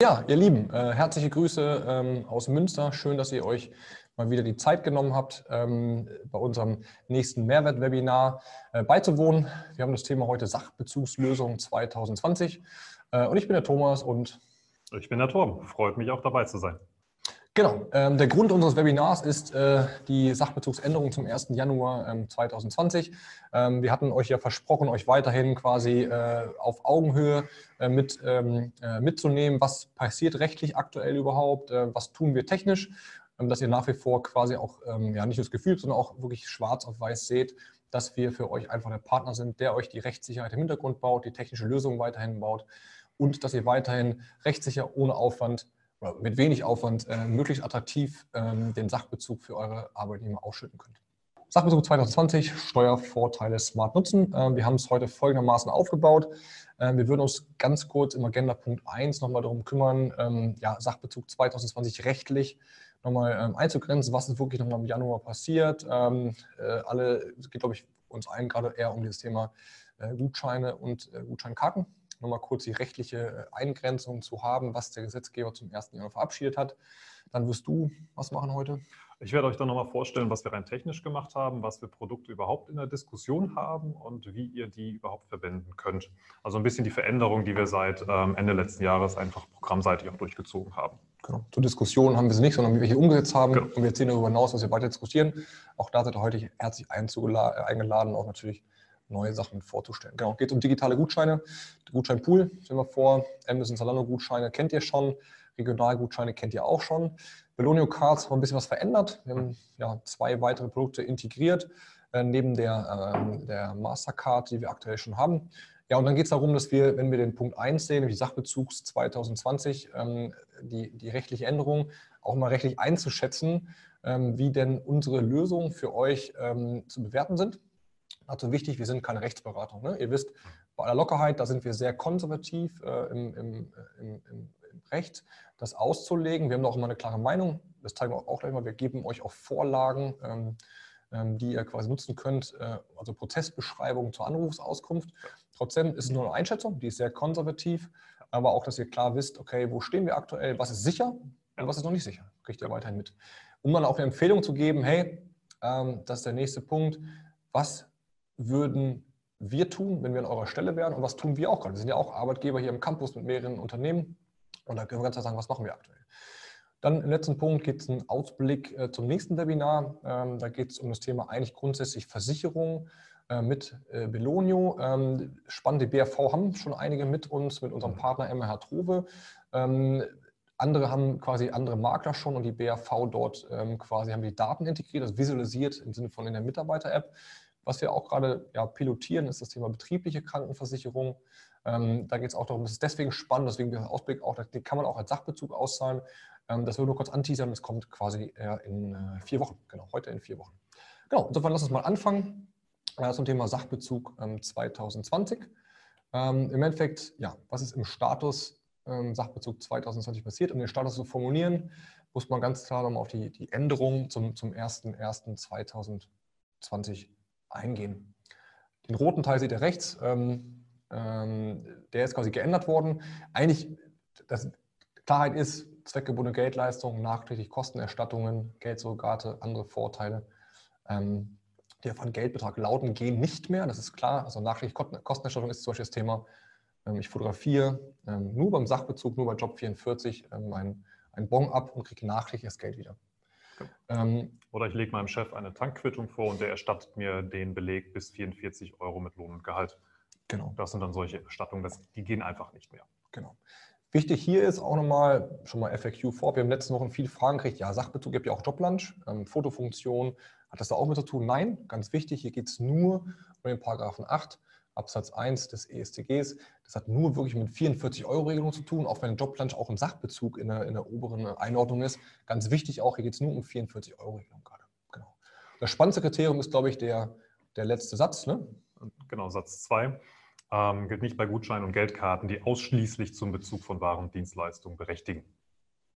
Ja, ihr Lieben, äh, herzliche Grüße ähm, aus Münster. Schön, dass ihr euch mal wieder die Zeit genommen habt, ähm, bei unserem nächsten Mehrwert-Webinar äh, beizuwohnen. Wir haben das Thema heute Sachbezugslösung 2020. Äh, und ich bin der Thomas und ich bin der Torben. Freut mich auch dabei zu sein. Genau. Ähm, der Grund unseres Webinars ist äh, die Sachbezugsänderung zum 1. Januar ähm, 2020. Ähm, wir hatten euch ja versprochen, euch weiterhin quasi äh, auf Augenhöhe äh, mit, ähm, äh, mitzunehmen. Was passiert rechtlich aktuell überhaupt? Äh, was tun wir technisch? Ähm, dass ihr nach wie vor quasi auch ähm, ja, nicht das Gefühl, sondern auch wirklich schwarz auf weiß seht, dass wir für euch einfach der Partner sind, der euch die Rechtssicherheit im Hintergrund baut, die technische Lösung weiterhin baut und dass ihr weiterhin rechtssicher ohne Aufwand mit wenig Aufwand äh, möglichst attraktiv ähm, den Sachbezug für eure Arbeitnehmer ausschütten könnt. Sachbezug 2020, Steuervorteile smart nutzen. Ähm, wir haben es heute folgendermaßen aufgebaut. Ähm, wir würden uns ganz kurz im Agenda-Punkt 1 nochmal darum kümmern, ähm, ja, Sachbezug 2020 rechtlich nochmal ähm, einzugrenzen, was ist wirklich nochmal im Januar passiert. Ähm, äh, alle, es geht, glaube ich, uns allen gerade eher um dieses Thema äh, Gutscheine und äh, Gutscheinkarten nochmal kurz die rechtliche äh, Eingrenzung zu haben, was der Gesetzgeber zum 1. Januar verabschiedet hat. Dann wirst du was machen heute? Ich werde euch dann nochmal vorstellen, was wir rein technisch gemacht haben, was für Produkte überhaupt in der Diskussion haben und wie ihr die überhaupt verwenden könnt. Also ein bisschen die Veränderung, die wir seit ähm, Ende letzten Jahres einfach programmseitig auch durchgezogen haben. Genau. Zur Diskussion haben wir sie nicht, sondern wie wir hier umgesetzt haben. Genau. Und wir erzählen darüber hinaus, was wir weiter diskutieren. Auch da seid ihr heute herzlich eingeladen, auch natürlich neue Sachen vorzustellen. Genau, geht um digitale Gutscheine. Gutscheinpool stellen wir vor. Amazon Zalando-Gutscheine kennt ihr schon. Regionalgutscheine kennt ihr auch schon. Belonio Cards haben ein bisschen was verändert. Wir haben ja, zwei weitere Produkte integriert, äh, neben der, äh, der Mastercard, die wir aktuell schon haben. Ja, und dann geht es darum, dass wir, wenn wir den Punkt 1 sehen, nämlich Sachbezugs 2020, ähm, die, die rechtliche Änderung, auch mal rechtlich einzuschätzen, ähm, wie denn unsere Lösungen für euch ähm, zu bewerten sind. Also wichtig, wir sind keine Rechtsberatung. Ne? Ihr wisst, bei aller Lockerheit, da sind wir sehr konservativ äh, im, im, im, im, Recht, das auszulegen. Wir haben auch immer eine klare Meinung. Das zeigen wir auch gleich mal. Wir geben euch auch Vorlagen, ähm, ähm, die ihr quasi nutzen könnt, äh, also Prozessbeschreibungen zur Anrufsauskunft. Trotzdem ist es nur eine Einschätzung, die ist sehr konservativ, aber auch, dass ihr klar wisst, okay, wo stehen wir aktuell, was ist sicher und was ist noch nicht sicher, kriegt ihr weiterhin mit. Um dann auch eine Empfehlung zu geben, hey, ähm, das ist der nächste Punkt, was würden wir tun, wenn wir an eurer Stelle wären und was tun wir auch gerade? Wir sind ja auch Arbeitgeber hier im Campus mit mehreren Unternehmen und da können wir ganz klar sagen, was machen wir aktuell. Dann im letzten Punkt geht es einen Ausblick äh, zum nächsten Webinar. Ähm, da geht es um das Thema eigentlich grundsätzlich Versicherung äh, mit äh, Belonio. Ähm, spannende BRV haben schon einige mit uns, mit unserem Partner MH Trove. Ähm, andere haben quasi andere Makler schon und die BRV dort ähm, quasi haben die Daten integriert, das visualisiert im Sinne von in der Mitarbeiter-App. Was wir auch gerade ja, pilotieren, ist das Thema betriebliche Krankenversicherung. Ähm, da geht es auch darum, das ist deswegen spannend, deswegen der Ausblick auch, den kann man auch als Sachbezug auszahlen. Ähm, das will nur kurz anteasern, das kommt quasi in äh, vier Wochen, genau, heute in vier Wochen. Genau, insofern lass uns mal anfangen äh, zum Thema Sachbezug ähm, 2020. Ähm, Im Endeffekt, ja, was ist im Status ähm, Sachbezug 2020 passiert? Um den Status zu formulieren, muss man ganz klar nochmal auf die, die Änderung zum, zum 01.01.2020 eingehen. Den roten Teil seht ihr rechts, ähm, ähm, der ist quasi geändert worden. Eigentlich, das, Klarheit ist, zweckgebundene Geldleistungen, nachträglich Kostenerstattungen, Geldsurrogate, andere Vorteile, ähm, die einen Geldbetrag lauten, gehen nicht mehr. Das ist klar. Also nachträglich Kostenerstattung ist zum Beispiel das Thema. Ähm, ich fotografiere ähm, nur beim Sachbezug, nur bei Job 44 ähm, ein, ein Bon ab und kriege nachträglich das Geld wieder. Ähm, Oder ich lege meinem Chef eine Tankquittung vor und der erstattet mir den Beleg bis 44 Euro mit Lohn und Gehalt. Genau. Das sind dann solche Erstattungen, das, die gehen einfach nicht mehr. Genau. Wichtig hier ist auch nochmal, schon mal FAQ vor, wir haben letzten Wochen viele Fragen gekriegt, ja, Sachbezug gibt ja auch Joblunch, ähm, Fotofunktion, hat das da auch mit zu tun? Nein, ganz wichtig, hier geht es nur um den Paragraphen 8 Absatz 1 des ESTGs. Das hat nur wirklich mit 44-Euro-Regelung zu tun, auch wenn Jobplanche auch im Sachbezug in der, in der oberen Einordnung ist. Ganz wichtig auch, hier geht es nur um 44-Euro-Regelung gerade. Genau. Das spannendste Kriterium ist, glaube ich, der, der letzte Satz. Ne? Genau, Satz 2. Ähm, gilt nicht bei Gutscheinen und Geldkarten, die ausschließlich zum Bezug von Waren und Dienstleistungen berechtigen.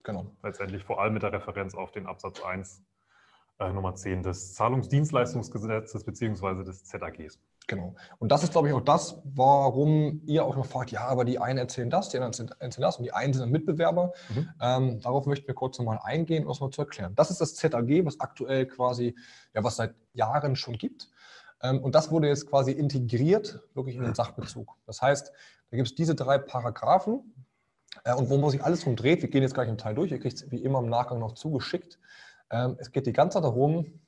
Genau. Letztendlich vor allem mit der Referenz auf den Absatz 1 äh, Nummer 10 des Zahlungsdienstleistungsgesetzes bzw. des ZAGs. Genau. Und das ist, glaube ich, auch das, warum ihr auch immer fragt, ja, aber die einen erzählen das, die anderen erzählen das und die einen sind dann Mitbewerber. Mhm. Ähm, darauf möchten wir kurz nochmal eingehen, um es mal zu erklären. Das ist das ZAG, was aktuell quasi, ja, was seit Jahren schon gibt. Ähm, und das wurde jetzt quasi integriert, wirklich in den Sachbezug. Das heißt, da gibt es diese drei Paragraphen äh, und wo sich alles drum dreht, wir gehen jetzt gleich im Teil durch, ihr kriegt es wie immer im Nachgang noch zugeschickt. Ähm, es geht die ganze Zeit darum,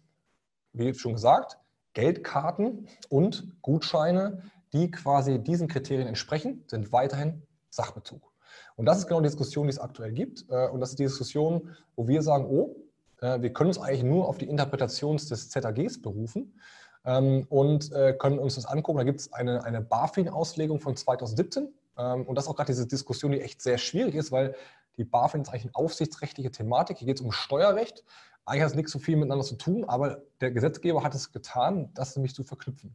wie schon gesagt, Geldkarten und Gutscheine, die quasi diesen Kriterien entsprechen, sind weiterhin Sachbezug. Und das ist genau die Diskussion, die es aktuell gibt. Äh, und das ist die Diskussion, wo wir sagen, oh, äh, wir können uns eigentlich nur auf die Interpretation des ZAGs berufen ähm, und äh, können uns das angucken. Da gibt es eine, eine BaFin-Auslegung von 2017. Ähm, und das ist auch gerade diese Diskussion, die echt sehr schwierig ist, weil die BaFin ist eigentlich eine aufsichtsrechtliche Thematik. Hier geht es um Steuerrecht. Eigentlich hat es nichts so viel miteinander zu tun, aber der Gesetzgeber hat es getan, das nämlich zu verknüpfen.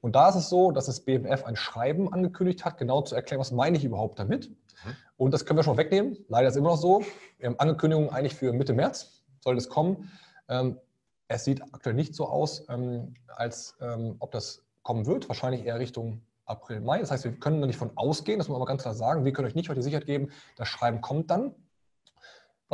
Und da ist es so, dass das BMF ein Schreiben angekündigt hat, genau zu erklären, was meine ich überhaupt damit. Mhm. Und das können wir schon wegnehmen. Leider ist es immer noch so. Wir haben Ankündigungen eigentlich für Mitte März, soll das kommen. Ähm, es sieht aktuell nicht so aus, ähm, als ähm, ob das kommen wird. Wahrscheinlich eher Richtung April, Mai. Das heißt, wir können da nicht von ausgehen, das muss man aber ganz klar sagen. Wir können euch nicht heute die Sicherheit geben, das Schreiben kommt dann.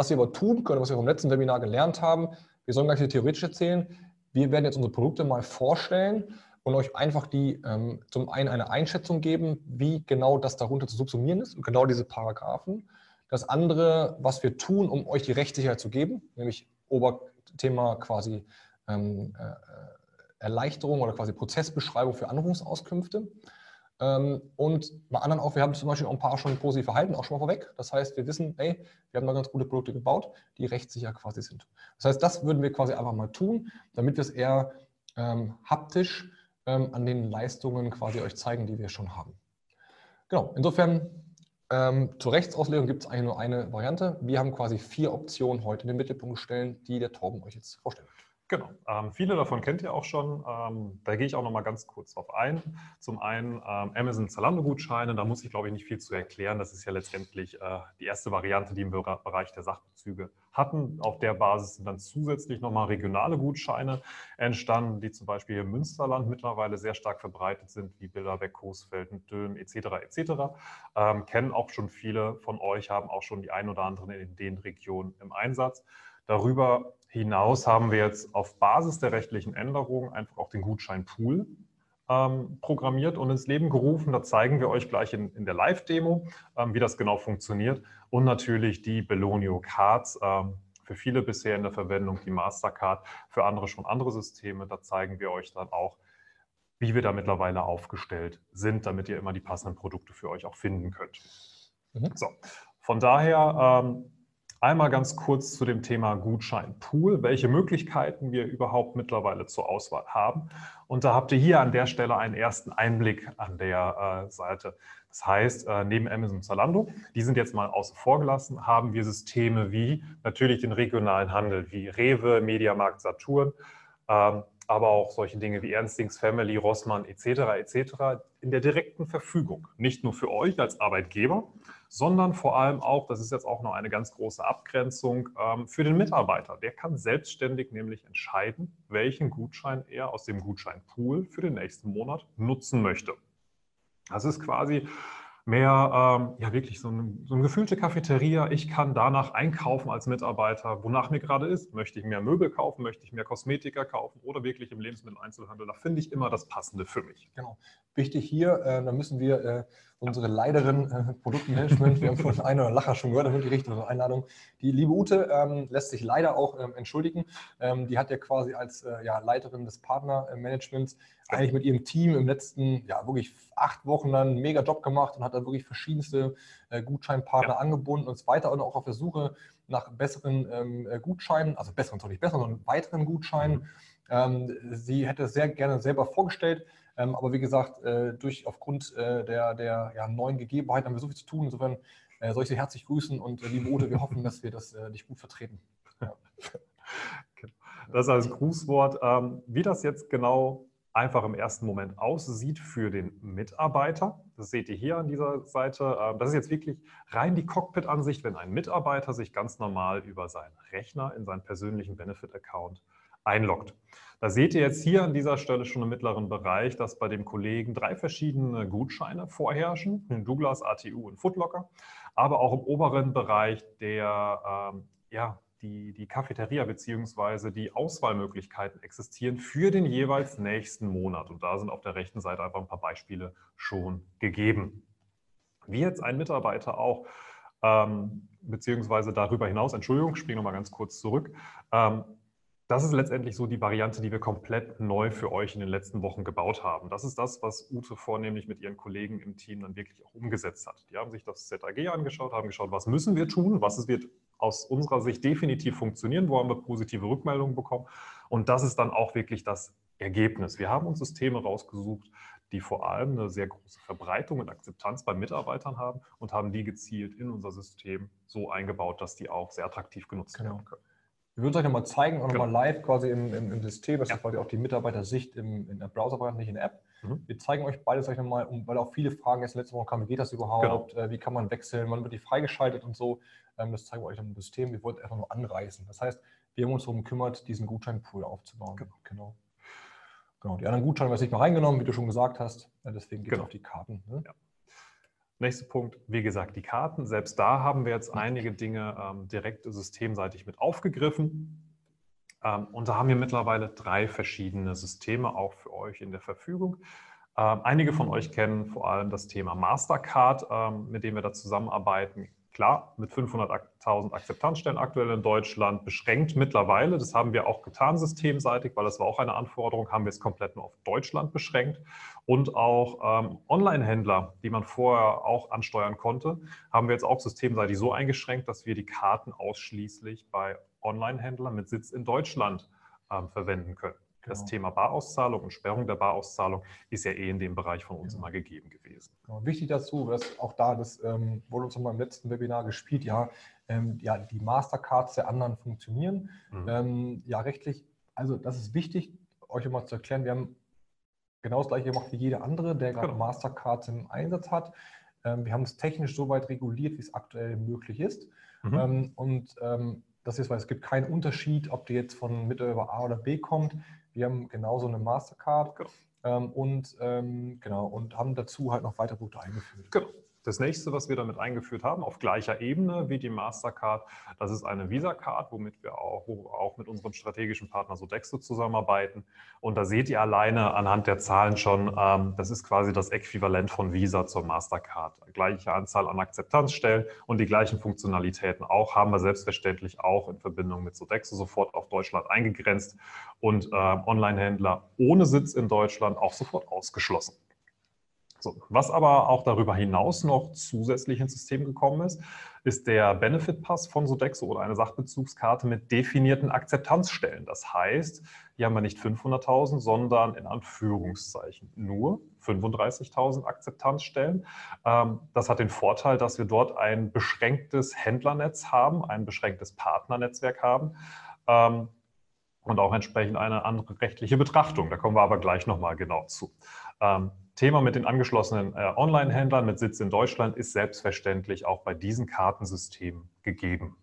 Was wir aber tun können, was wir vom letzten Webinar gelernt haben, wir sollen gleich theoretisch erzählen. Wir werden jetzt unsere Produkte mal vorstellen und euch einfach die ähm, zum einen eine Einschätzung geben, wie genau das darunter zu subsumieren ist und genau diese Paragraphen. Das andere, was wir tun, um euch die Rechtssicherheit zu geben, nämlich Oberthema quasi ähm, äh, Erleichterung oder quasi Prozessbeschreibung für Anrufungsauskünfte. Ähm, und bei anderen auch, wir haben zum Beispiel auch ein paar schon positiv verhalten, auch schon mal vorweg. Das heißt, wir wissen, ey, wir haben da ganz gute Produkte gebaut, die rechtssicher quasi sind. Das heißt, das würden wir quasi einfach mal tun, damit wir es eher ähm, haptisch ähm, an den Leistungen quasi euch zeigen, die wir schon haben. Genau, insofern ähm, zur Rechtsauslegung gibt es eigentlich nur eine Variante. Wir haben quasi vier Optionen heute in den Mittelpunkt gestellt, die der Torben euch jetzt vorstellt. Genau. Ähm, viele davon kennt ihr auch schon. Ähm, da gehe ich auch noch mal ganz kurz drauf ein. Zum einen ähm, Amazon Zalando-Gutscheine. Da muss ich, glaube ich, nicht viel zu erklären. Das ist ja letztendlich äh, die erste Variante, die im Bereich der Sachbezüge hatten. Auf der Basis sind dann zusätzlich noch mal regionale Gutscheine entstanden, die zum Beispiel hier im Münsterland mittlerweile sehr stark verbreitet sind, wie Bilderbeck, Coesfeld, Döhm etc. etc. Kennen auch schon viele von euch, haben auch schon die ein oder anderen in den Regionen im Einsatz. Darüber hinaus haben wir jetzt auf Basis der rechtlichen Änderungen einfach auch den Gutscheinpool ähm, programmiert und ins Leben gerufen. Da zeigen wir euch gleich in, in der Live-Demo, ähm, wie das genau funktioniert. Und natürlich die Belonio Cards. Ähm, für viele bisher in der Verwendung die Mastercard, für andere schon andere Systeme. Da zeigen wir euch dann auch, wie wir da mittlerweile aufgestellt sind, damit ihr immer die passenden Produkte für euch auch finden könnt. Mhm. So, von daher ähm, Einmal ganz kurz zu dem Thema Gutscheinpool, welche Möglichkeiten wir überhaupt mittlerweile zur Auswahl haben. Und da habt ihr hier an der Stelle einen ersten Einblick an der äh, Seite. Das heißt, äh, neben Amazon Zalando, die sind jetzt mal außen vor gelassen, haben wir Systeme wie natürlich den regionalen Handel, wie Rewe, Mediamarkt, Saturn, ähm, aber auch solche Dinge wie Ernstings Family, Rossmann etc. etc. in der direkten Verfügung. Nicht nur für euch als Arbeitgeber, sondern vor allem auch, das ist jetzt auch noch eine ganz große Abgrenzung, ähm, für den Mitarbeiter. Der kann selbstständig nämlich entscheiden, welchen Gutschein er aus dem Gutscheinpool für den nächsten Monat nutzen möchte. Das ist quasi mehr ähm, ja wirklich so, ein, so eine gefühlte Cafeteria. Ich kann danach einkaufen als Mitarbeiter, wonach mir gerade ist. Möchte ich mehr Möbel kaufen, möchte ich mehr Kosmetika kaufen oder wirklich im Lebensmitteleinzelhandel. Da finde ich immer das Passende für mich. Genau. Wichtig hier, äh, da müssen wir äh, unsere Leiterin äh, Produktmanagement, wir haben von einer Lacher schon gehört, da wird gerichtet, eine Einladung. Die liebe Ute ähm, lässt sich leider auch ähm, entschuldigen. Ähm, die hat ja quasi als äh, ja, Leiterin des Partnermanagements eigentlich mit ihrem Team im letzten, ja, wirklich acht Wochen dann einen mega Job gemacht und hat da wirklich verschiedenste äh, Gutscheinpartner ja. angebunden und so weiter und auch auf der Suche nach besseren ähm, äh, Gutscheinen, also besseren, zwar nicht besseren, sondern weiteren Gutscheinen. Mhm. Ähm, sie hätte es sehr gerne selber vorgestellt, ähm, aber wie gesagt, äh, durch aufgrund äh, der, der ja, neuen Gegebenheiten haben wir so viel zu tun. Insofern äh, soll ich Sie herzlich grüßen und äh, liebe Ute, wir hoffen, dass wir das dich gut vertreten. Ja. Genau. Das als Grußwort. Ähm, wie das jetzt genau einfach im ersten Moment aussieht für den Mitarbeiter. Das seht ihr hier an dieser Seite. Ähm, das ist jetzt wirklich rein die Cockpit-Ansicht, wenn ein Mitarbeiter sich ganz normal über seinen Rechner in seinen persönlichen Benefit-Account einloggt. Da seht ihr jetzt hier an dieser Stelle schon im mittleren Bereich, dass bei dem Kollegen drei verschiedene Gutscheine vorherrschen, Douglas, ATU und Footlocker, aber auch im oberen Bereich der, ähm, ja, die, die Cafeteria bzw. die Auswahlmöglichkeiten existieren für den jeweils nächsten Monat. Und da sind auf der rechten Seite einfach ein paar Beispiele schon gegeben. Wie jetzt ein Mitarbeiter auch ähm, beziehungsweise darüber hinaus, Entschuldigung, ich springe nochmal ganz kurz zurück, ähm, das ist letztendlich so die Variante, die wir komplett neu für euch in den letzten Wochen gebaut haben. Das ist das, was Ute vornehmlich mit ihren Kollegen im Team dann wirklich auch umgesetzt hat. Die haben sich das ZAG angeschaut, haben geschaut, was müssen wir tun, was wird aus unserer Sicht definitiv funktionieren, wo haben wir positive Rückmeldungen bekommen. Und das ist dann auch wirklich das Ergebnis. Wir haben uns Systeme rausgesucht, die vor allem eine sehr große Verbreitung und Akzeptanz bei Mitarbeitern haben und haben die gezielt in unser System so eingebaut, dass die auch sehr attraktiv genutzt genau. werden können. Wir würden es euch nochmal zeigen, auch genau. nochmal live quasi im, im, im System. Das ja. ist quasi auch die Mitarbeitersicht im, in der Browser-Variante, nicht in der App. Mhm. Wir zeigen euch beides euch nochmal, weil auch viele Fragen jetzt letzte Woche kamen, wie geht das überhaupt, genau. Äh, wie kann man wechseln, wann wird die freigeschaltet und so. Ähm, das zeigen wir euch im System. Wir wollten einfach nur anreißen. Das heißt, wir haben uns darum gekümmert, diesen Gutscheinpool aufzubauen. Genau. genau. genau. Die anderen Gutscheine haben wir nicht mehr reingenommen, wie du schon gesagt hast. Deswegen geht es genau. auf die Karten. Ne? Ja. Nächster Punkt, wie gesagt, die Karten. Selbst da haben wir jetzt einige Dinge ähm, direkt systemseitig mit aufgegriffen. Ähm, und da haben wir mittlerweile drei verschiedene Systeme auch für euch in der Verfügung. Ähm, einige von euch kennen vor allem das Thema Mastercard, ähm, mit dem wir da zusammenarbeiten. Klar, mit 500.000 Akzeptanzstellen aktuell in Deutschland beschränkt mittlerweile. Das haben wir auch getan systemseitig, weil das war auch eine Anforderung, haben wir es komplett nur auf Deutschland beschränkt. Und auch ähm, Online-Händler, die man vorher auch ansteuern konnte, haben wir jetzt auch systemseitig so eingeschränkt, dass wir die Karten ausschließlich bei Online-Händlern mit Sitz in Deutschland ähm, verwenden können. Genau. Das Thema Barauszahlung und Sperrung der Barauszahlung ist ja eh in dem Bereich von uns genau. immer gegeben gewesen. Genau. Wichtig dazu, dass auch da, das ähm, wurde uns nochmal im letzten Webinar gespielt, ja, ähm, ja die Mastercards der anderen funktionieren. Mhm. Ähm, ja, rechtlich, also das ist wichtig, euch immer zu erklären, wir haben genau das gleiche gemacht wie jeder andere, der gerade genau. Mastercards im Einsatz hat. Ähm, wir haben es technisch so weit reguliert, wie es aktuell möglich ist. Mhm. Ähm, und ähm, das ist, weil es gibt keinen Unterschied, ob die jetzt von Mitarbeiter A oder B kommt. Wir haben genauso eine Mastercard genau. ähm, und ähm, genau und haben dazu halt noch weitere Produkte eingeführt. Genau. Das nächste, was wir damit eingeführt haben, auf gleicher Ebene wie die Mastercard, das ist eine Visa-Card, womit wir auch, auch mit unserem strategischen Partner Sodexo zusammenarbeiten. Und da seht ihr alleine anhand der Zahlen schon, ähm, das ist quasi das Äquivalent von Visa zur Mastercard. Gleiche Anzahl an Akzeptanzstellen und die gleichen Funktionalitäten auch, haben wir selbstverständlich auch in Verbindung mit Sodexo sofort auf Deutschland eingegrenzt und äh, Online-Händler ohne Sitz in Deutschland auch sofort ausgeschlossen. So, was aber auch darüber hinaus noch zusätzlich ins System gekommen ist, ist der Benefit Pass von Sodexo oder eine Sachbezugskarte mit definierten Akzeptanzstellen. Das heißt, hier haben wir nicht 500.000, sondern in Anführungszeichen nur 35.000 Akzeptanzstellen. Ähm, das hat den Vorteil, dass wir dort ein beschränktes Händlernetz haben, ein beschränktes Partnernetzwerk haben ähm, und auch entsprechend eine andere rechtliche Betrachtung. Da kommen wir aber gleich nochmal genau zu. Ähm, Thema mit den angeschlossenen äh, Online-Händlern mit Sitz in Deutschland ist selbstverständlich auch bei diesen Kartensystemen gegeben.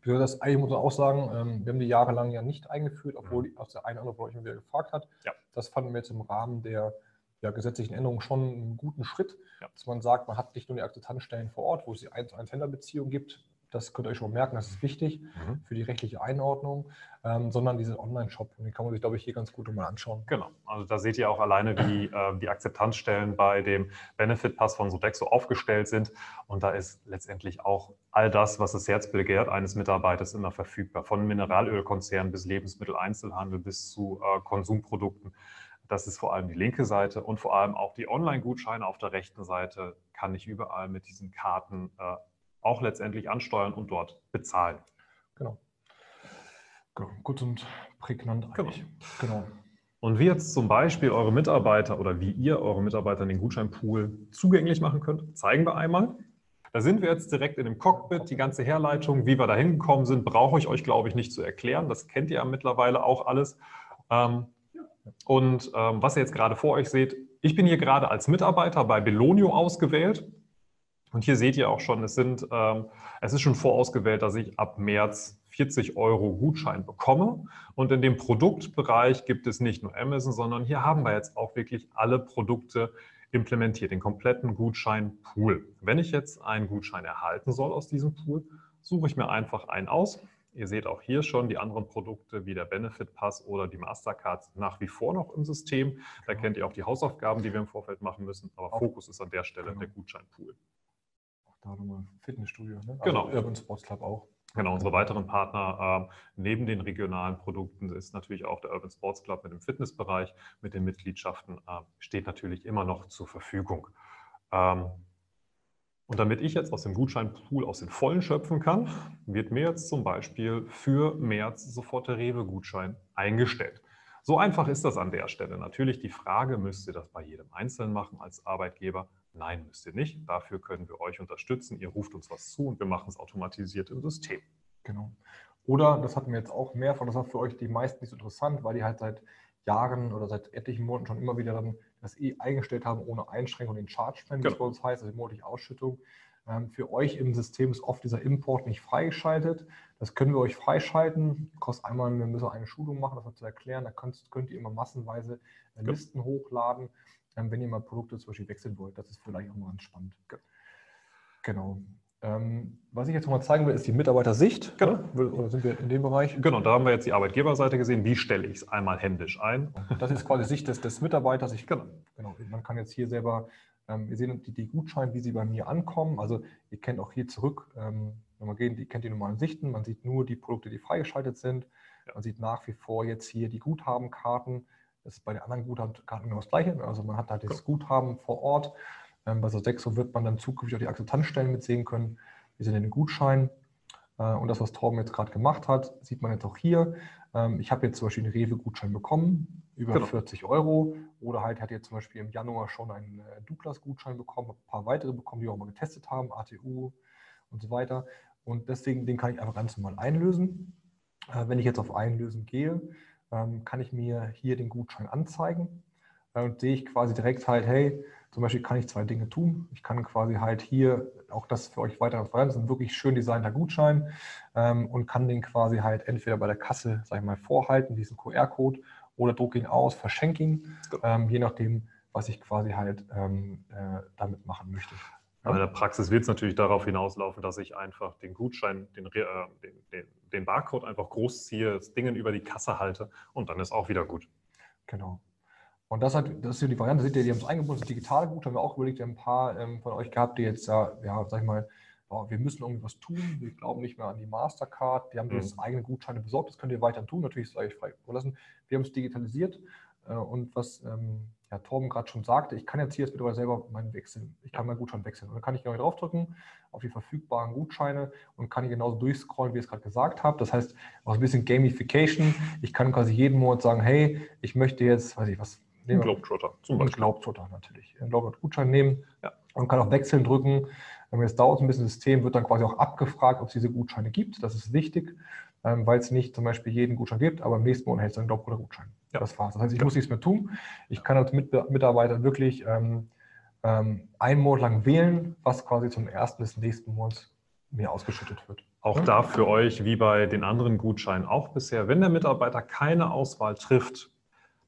Für das eigentlich muss man auch sagen, ähm, wir haben die jahrelang ja nicht eingeführt, obwohl mhm. aus der eine oder andere von euch wieder gefragt hat. Ja. Das fanden wir jetzt im Rahmen der ja, gesetzlichen Änderungen schon einen guten Schritt, ja. dass man sagt, man hat nicht nur die Akzeptanzstellen vor Ort, wo es die 1 zu 1 Händlerbeziehung gibt, das könnt ihr euch schon merken, das ist wichtig mhm. für die rechtliche Einordnung, ähm, sondern diesen Online-Shop. Den kann man sich, glaube ich, hier ganz gut mal anschauen. Genau. Also da seht ihr auch alleine, wie äh, die Akzeptanzstellen bei dem Benefit-Pass von Sodexo aufgestellt sind. Und da ist letztendlich auch all das, was das Herz begehrt, eines Mitarbeiters immer verfügbar. Von Mineralölkonzernen bis Lebensmitteleinzelhandel bis zu äh, Konsumprodukten. Das ist vor allem die linke Seite und vor allem auch die Online-Gutscheine auf der rechten Seite kann ich überall mit diesen Karten äh, auch letztendlich ansteuern und dort bezahlen. Genau. genau. Gut und prägnant eigentlich. Genau. genau. Und wie jetzt zum Beispiel eure Mitarbeiter oder wie ihr eure Mitarbeiter den Gutscheinpool zugänglich machen könnt, zeigen wir einmal. Da sind wir jetzt direkt in dem Cockpit. Die ganze Herleitung, wie wir da hingekommen sind, brauche ich euch, glaube ich, nicht zu erklären. Das kennt ihr ja mittlerweile auch alles. Ähm, und ähm, was ihr jetzt gerade vor euch seht, ich bin hier gerade als Mitarbeiter bei Belonio ausgewählt Und hier seht ihr auch schon, es, sind, ähm, es ist schon vorausgewählt, dass ich ab März 40 Euro Gutschein bekomme. Und in dem Produktbereich gibt es nicht nur Amazon, sondern hier haben wir jetzt auch wirklich alle Produkte implementiert, den kompletten Gutscheinpool. Wenn ich jetzt einen Gutschein erhalten soll aus diesem Pool, suche ich mir einfach einen aus. Ihr seht auch hier schon die anderen Produkte wie der Benefit Pass oder die Mastercards nach wie vor noch im System. Da kennt ihr auch die Hausaufgaben, die wir im Vorfeld machen müssen. Aber Fokus ist an der Stelle genau. der Gutscheinpool. Da nochmal Fitnessstudio, ne? Also genau. Urban Sports Club auch. Genau, unsere weiteren Partner äh, neben den regionalen Produkten ist natürlich auch der Urban Sports Club mit dem Fitnessbereich, mit den Mitgliedschaften, äh, steht natürlich immer noch zur Verfügung. Ähm, und damit ich jetzt aus dem Gutscheinpool aus den Vollen schöpfen kann, wird mir jetzt zum Beispiel für März sofort der Rewe-Gutschein eingestellt. So einfach ist das an der Stelle. Natürlich die Frage, müsst ihr das bei jedem Einzelnen machen als Arbeitgeber? Nein, müsst ihr nicht. Dafür können wir euch unterstützen. Ihr ruft uns was zu und wir machen es automatisiert im System. Genau. Oder, das hatten wir jetzt auch mehrfach, das war für euch die meisten nicht so interessant, weil die halt seit Jahren oder seit etlichen Monaten schon immer wieder dann das eh eingestellt haben, ohne Einschränkung den Charge Plan, wie genau. es bei uns heißt, also die monatliche Ausschüttung. Ähm, für euch im System ist oft dieser Import nicht freigeschaltet. Das können wir euch freischalten. Kostet einmal, wir müssen eine Schulung machen, das zu erklären. Da könnt, könnt ihr immer massenweise äh, Listen hochladen wenn ihr mal Produkte zum Beispiel wechseln wollt. Das ist vielleicht auch mal ganz spannend. Genau. Ähm, was ich jetzt noch mal zeigen will, ist die Mitarbeitersicht. Genau. Oder sind wir in dem Bereich? Genau, da haben wir jetzt die Arbeitgeberseite gesehen. Wie stelle ich es einmal händisch ein? Das ist quasi Sicht des, des Mitarbeiters. Ich, genau. genau. Man kann jetzt hier selber, ähm, ihr seht die, die Gutscheine, wie sie bei mir ankommen. Also ihr kennt auch hier zurück, ähm, wenn man geht, ihr kennt die normalen Sichten. Man sieht nur die Produkte, die freigeschaltet sind. Man sieht nach wie vor jetzt hier die Guthabenkarten. Das ist bei den anderen Guthabenkarten genau das Gleiche. Also man hat halt das Guthaben vor Ort. Ähm, bei Sodexo wird man dann zukünftig auch die Akzeptanzstellen mitsehen können. Wir sind in den Gutschein. Äh, und das, was Torben jetzt gerade gemacht hat, sieht man jetzt auch hier. Ähm, ich habe jetzt zum Beispiel einen Rewe-Gutschein bekommen, über genau. 40 Euro. Oder halt hat jetzt zum Beispiel im Januar schon einen äh, Douglas-Gutschein bekommen, ein paar weitere bekommen, die wir auch mal getestet haben, ATU und so weiter. Und deswegen, den kann ich einfach ganz normal einlösen. Äh, wenn ich jetzt auf Einlösen gehe, kann ich mir hier den Gutschein anzeigen äh, und sehe ich quasi direkt halt, hey, zum Beispiel kann ich zwei Dinge tun. Ich kann quasi halt hier, auch das für euch weiter transparent, ist ein wirklich schön designter Gutschein ähm, und kann den quasi halt entweder bei der Kasse, sag ich mal, vorhalten, diesen QR-Code, oder drucke ihn aus, verschenke ihn, ähm, je nachdem, was ich quasi halt ähm, äh, damit machen möchte. Aber in der Praxis wird es natürlich darauf hinauslaufen, dass ich einfach den Gutschein, den, äh, den, den, den Barcode einfach groß ziehe, das Ding über die Kasse halte und dann ist auch wieder gut. Genau. Und das, hat, das ist ja die Variante, seht ihr, die haben es eingebunden, das digitale Gut, haben wir auch überlegt, wir haben ein paar ähm, von euch gehabt, die jetzt ja, ja, sag ich mal, oh, wir müssen irgendwie was tun, wir glauben nicht mehr an die Mastercard, die haben mhm. jetzt eigene Gutscheine besorgt, das könnt ihr weiter tun, natürlich ist es euch frei überlassen. Wir haben es digitalisiert äh, und was ähm, ja, Torben gerade schon sagte, ich kann jetzt hier jetzt mittlerweile selber meinen wechseln. Ich kann meinen Gutschein wechseln. Und dann kann ich genau draufdrücken auf die verfügbaren Gutscheine und kann hier genauso durchscrollen, wie ich es gerade gesagt habe. Das heißt, auch ein bisschen Gamification. Ich kann quasi jeden Monat sagen, hey, ich möchte jetzt, weiß ich was, nehmen. Globetrotter zum Beispiel. Globetrotter natürlich. Einen Globetrotter-Gutschein nehmen ja. und kann auch wechseln drücken. Jetzt dauert es ein bisschen, das System wird dann quasi auch abgefragt, ob es diese Gutscheine gibt. Das ist wichtig, ähm, weil es nicht zum Beispiel jeden Gutschein gibt, aber im nächsten Monat hält es einen Globetrotter-Gutschein. Ja. Das war's. Das heißt, ich ja. muss nichts mehr tun. Ich kann als Mitarbeiter wirklich ähm, ähm, einen Monat lang wählen, was quasi zum ersten bis nächsten Monat mir ausgeschüttet wird. Auch ja? da für euch, wie bei den anderen Gutscheinen auch bisher, wenn der Mitarbeiter keine Auswahl trifft,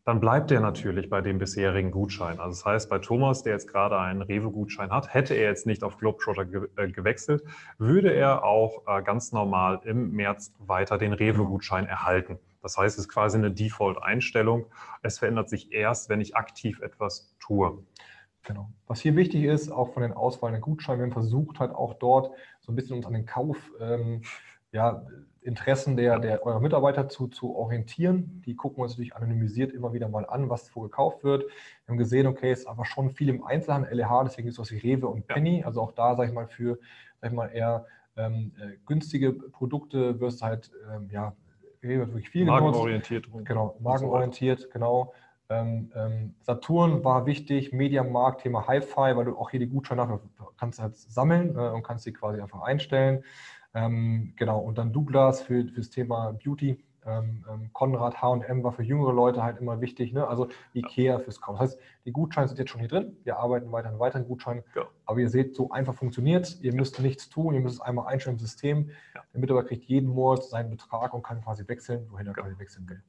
dann bleibt er natürlich bei dem bisherigen Gutschein. Also das heißt, bei Thomas, der jetzt gerade einen Rewe-Gutschein hat, hätte er jetzt nicht auf Globetrotter ge äh, gewechselt, würde er auch äh, ganz normal im März weiter den Rewe-Gutschein erhalten. Das heißt, es ist quasi eine Default-Einstellung. Es verändert sich erst, wenn ich aktiv etwas tue. Genau. Was hier wichtig ist, auch von den auswahlenden Gutscheinen, wir haben versucht halt auch dort so ein bisschen uns an den Kauf, ähm, ja, Interessen der, der eurer Mitarbeiter zu, zu orientieren. Die gucken uns natürlich anonymisiert immer wieder mal an, was wo gekauft wird. Wir haben gesehen, okay, es ist aber schon viel im Einzelhandel, LEH, deswegen ist es wie Rewe und Penny. Also auch da, sage ich mal, für sag ich mal, eher ähm, äh, günstige Produkte wirst halt ähm, ja, wird wirklich viel Markenorientiert. Genutzt. Genau, markenorientiert, so genau. Ähm, ähm, Saturn war wichtig, Mediamarkt, Thema Hi-Fi, weil du auch hier die Gutscheine kannst halt sammeln äh, und kannst sie quasi einfach einstellen. Ähm, genau, und dann Douglas für, das Thema Beauty, ähm, ähm Konrad H&M war für jüngere Leute halt immer wichtig, ne? also Ikea fürs Kaum. Das heißt, die Gutscheine sind jetzt schon hier drin, wir arbeiten weiter an weiteren Gutscheinen, ja. aber ihr seht, so einfach funktioniert es, ihr müsst nichts tun, ihr müsst es einmal einstellen im System, ja. der Mitarbeiter kriegt jeden Monat seinen Betrag und kann quasi wechseln, wohin er ja. quasi wechseln will.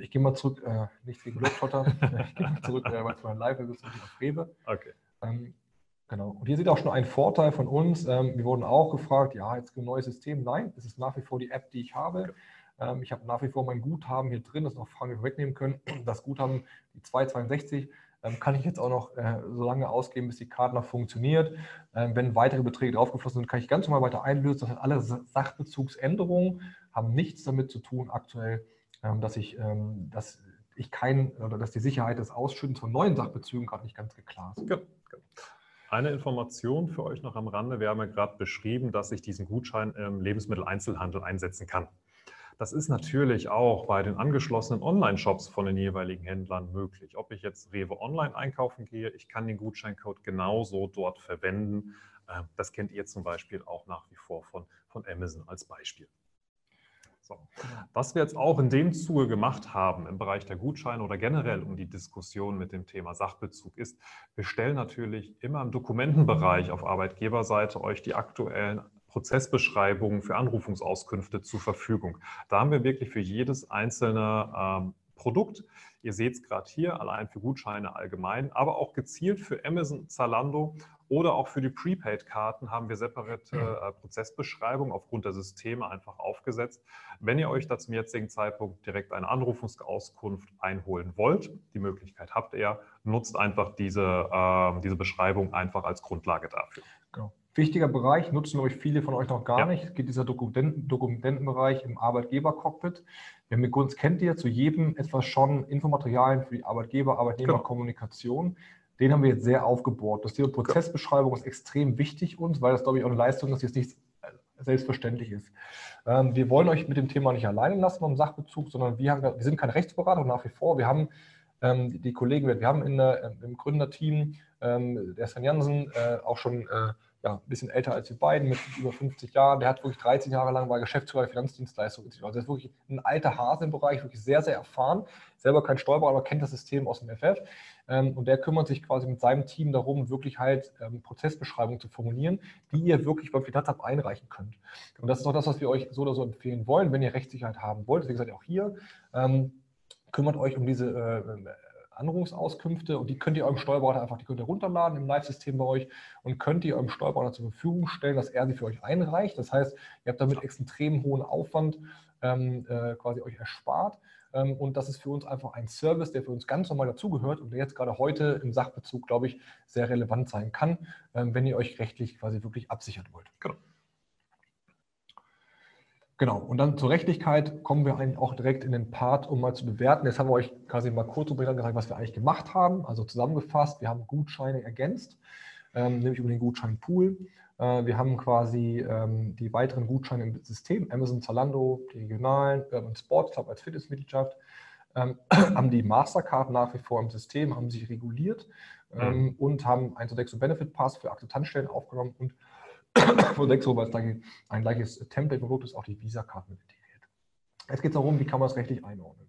Ich gehe mal zurück, äh, nicht viel Globetrotter, ich gehe mal zurück, äh, weil es mal live ist, auf Rewe. Okay. Ähm, Genau. Und hier seht ihr auch schon einen Vorteil von uns. Ähm, wir wurden auch gefragt, ja, jetzt ein neues System. Nein, es ist nach wie vor die App, die ich habe. Ähm, ich habe nach wie vor mein Guthaben hier drin, das noch Fragen, wir wegnehmen können. Das Guthaben, die 262, ähm, kann ich jetzt auch noch äh, so lange ausgeben, bis die Karte noch funktioniert. wenn weitere Beträge draufgeflossen sind, kann ich ganz normal weiter einlösen. Das heißt, alle Sachbezugsänderungen haben nichts damit zu tun aktuell, dass ich, dass ich kein, oder dass die Sicherheit des Ausschüttens von neuen Sachbezügen gerade nicht ganz klar ist. Ja, genau. Eine Information für euch noch am Rande. Wir haben ja gerade beschrieben, dass ich diesen Gutschein im Lebensmitteleinzelhandel einsetzen kann. Das ist natürlich auch bei den angeschlossenen Online-Shops von den jeweiligen Händlern möglich. Ob ich jetzt Rewe Online einkaufen gehe, ich kann den Gutscheincode genauso dort verwenden. Ähm, das kennt ihr zum Beispiel auch nach wie vor von, von Amazon als Beispiel. So. Was wir jetzt auch in dem Zuge gemacht haben im Bereich der Gutscheine oder generell um die Diskussion mit dem Thema Sachbezug ist, wir stellen natürlich immer im Dokumentenbereich auf Arbeitgeberseite euch die aktuellen Prozessbeschreibungen für Anrufungsauskünfte zur Verfügung. Da haben wir wirklich für jedes einzelne ähm, Produkt. Ihr seht es gerade hier, allein für Gutscheine allgemein, aber auch gezielt für Amazon, Zalando oder auch für die Prepaid-Karten haben wir separate äh, Prozessbeschreibungen aufgrund der Systeme einfach aufgesetzt. Wenn ihr euch da zum jetzigen Zeitpunkt direkt eine Anrufungsauskunft einholen wollt, die Möglichkeit habt ihr, nutzt einfach diese, äh, diese Beschreibung einfach als Grundlage dafür. Genau. Wichtiger Bereich, nutzen euch viele von euch noch gar ja. nicht. Es geht dieser Dokumenten, Dokumentenbereich im Arbeitgeber-Cockpit. Wer mit uns kennt ihr zu jedem etwas schon Infomaterialien für die Arbeitgeber, Arbeitnehmerkommunikation. Genau. Den haben wir jetzt sehr aufgebohrt. Das Thema Prozessbeschreibung ist extrem wichtig uns, weil das, glaube ich, auch eine Leistung ist, die jetzt nicht selbstverständlich ist. Ähm, wir wollen euch mit dem Thema nicht alleine lassen beim Sachbezug, sondern wir, haben, wir sind keine Rechtsberatung nach wie vor. Wir haben ähm, die Kollegen, wir haben in der, im Gründerteam, ähm, der Sven Jansen, äh, auch schon äh, ja, ein bisschen älter als wir beiden, mit über 50 Jahren. Der hat wirklich 13 Jahre lang war Geschäftsführer der Finanzdienstleistung. Also er ist wirklich ein alter Hase im Bereich, wirklich sehr, sehr erfahren. Selber kein Steuerberater, aber kennt das System aus dem FF. Ähm, und der kümmert sich quasi mit seinem Team darum, wirklich halt ähm, Prozessbeschreibungen zu formulieren, die ihr wirklich beim Finanzamt einreichen könnt. Und das ist auch das, was wir euch so oder so empfehlen wollen, wenn ihr Rechtssicherheit haben wollt. Deswegen seid ihr auch hier. Ähm, kümmert euch um diese äh, Anrufungsauskünfte und die könnt ihr eurem Steuerberater einfach, die könnt ihr runterladen im Live-System bei euch und könnt ihr eurem Steuerberater zur Verfügung stellen, dass er sie für euch einreicht. Das heißt, ihr habt damit extrem hohen Aufwand ähm, äh, quasi euch erspart. Ähm, und das ist für uns einfach ein Service, der für uns ganz normal dazugehört und der jetzt gerade heute im Sachbezug, glaube ich, sehr relevant sein kann, ähm, wenn ihr euch rechtlich quasi wirklich absichert wollt. Genau. Genau, und dann zur Rechtlichkeit kommen wir eigentlich auch direkt in den Part, um mal zu bewerten. Jetzt haben wir euch quasi mal kurz und gesagt, was wir eigentlich gemacht haben. Also zusammengefasst, wir haben Gutscheine ergänzt, ähm, nämlich über den Gutscheinpool. Äh, wir haben quasi ähm, die weiteren Gutscheine im System, Amazon, Zalando, die regionalen, Urban Sports Club als Fitnessmitgliedschaft, ähm, haben die Mastercard nach wie vor im System, haben sich reguliert ähm, mhm. und haben einen Sodexo Benefit Pass für Akzeptanzstellen aufgenommen und von Sexo, weil es ein gleiches Template-Produkt ist, auch die Visa-Karten mit integriert. Jetzt geht es darum, wie kann man es rechtlich einordnen.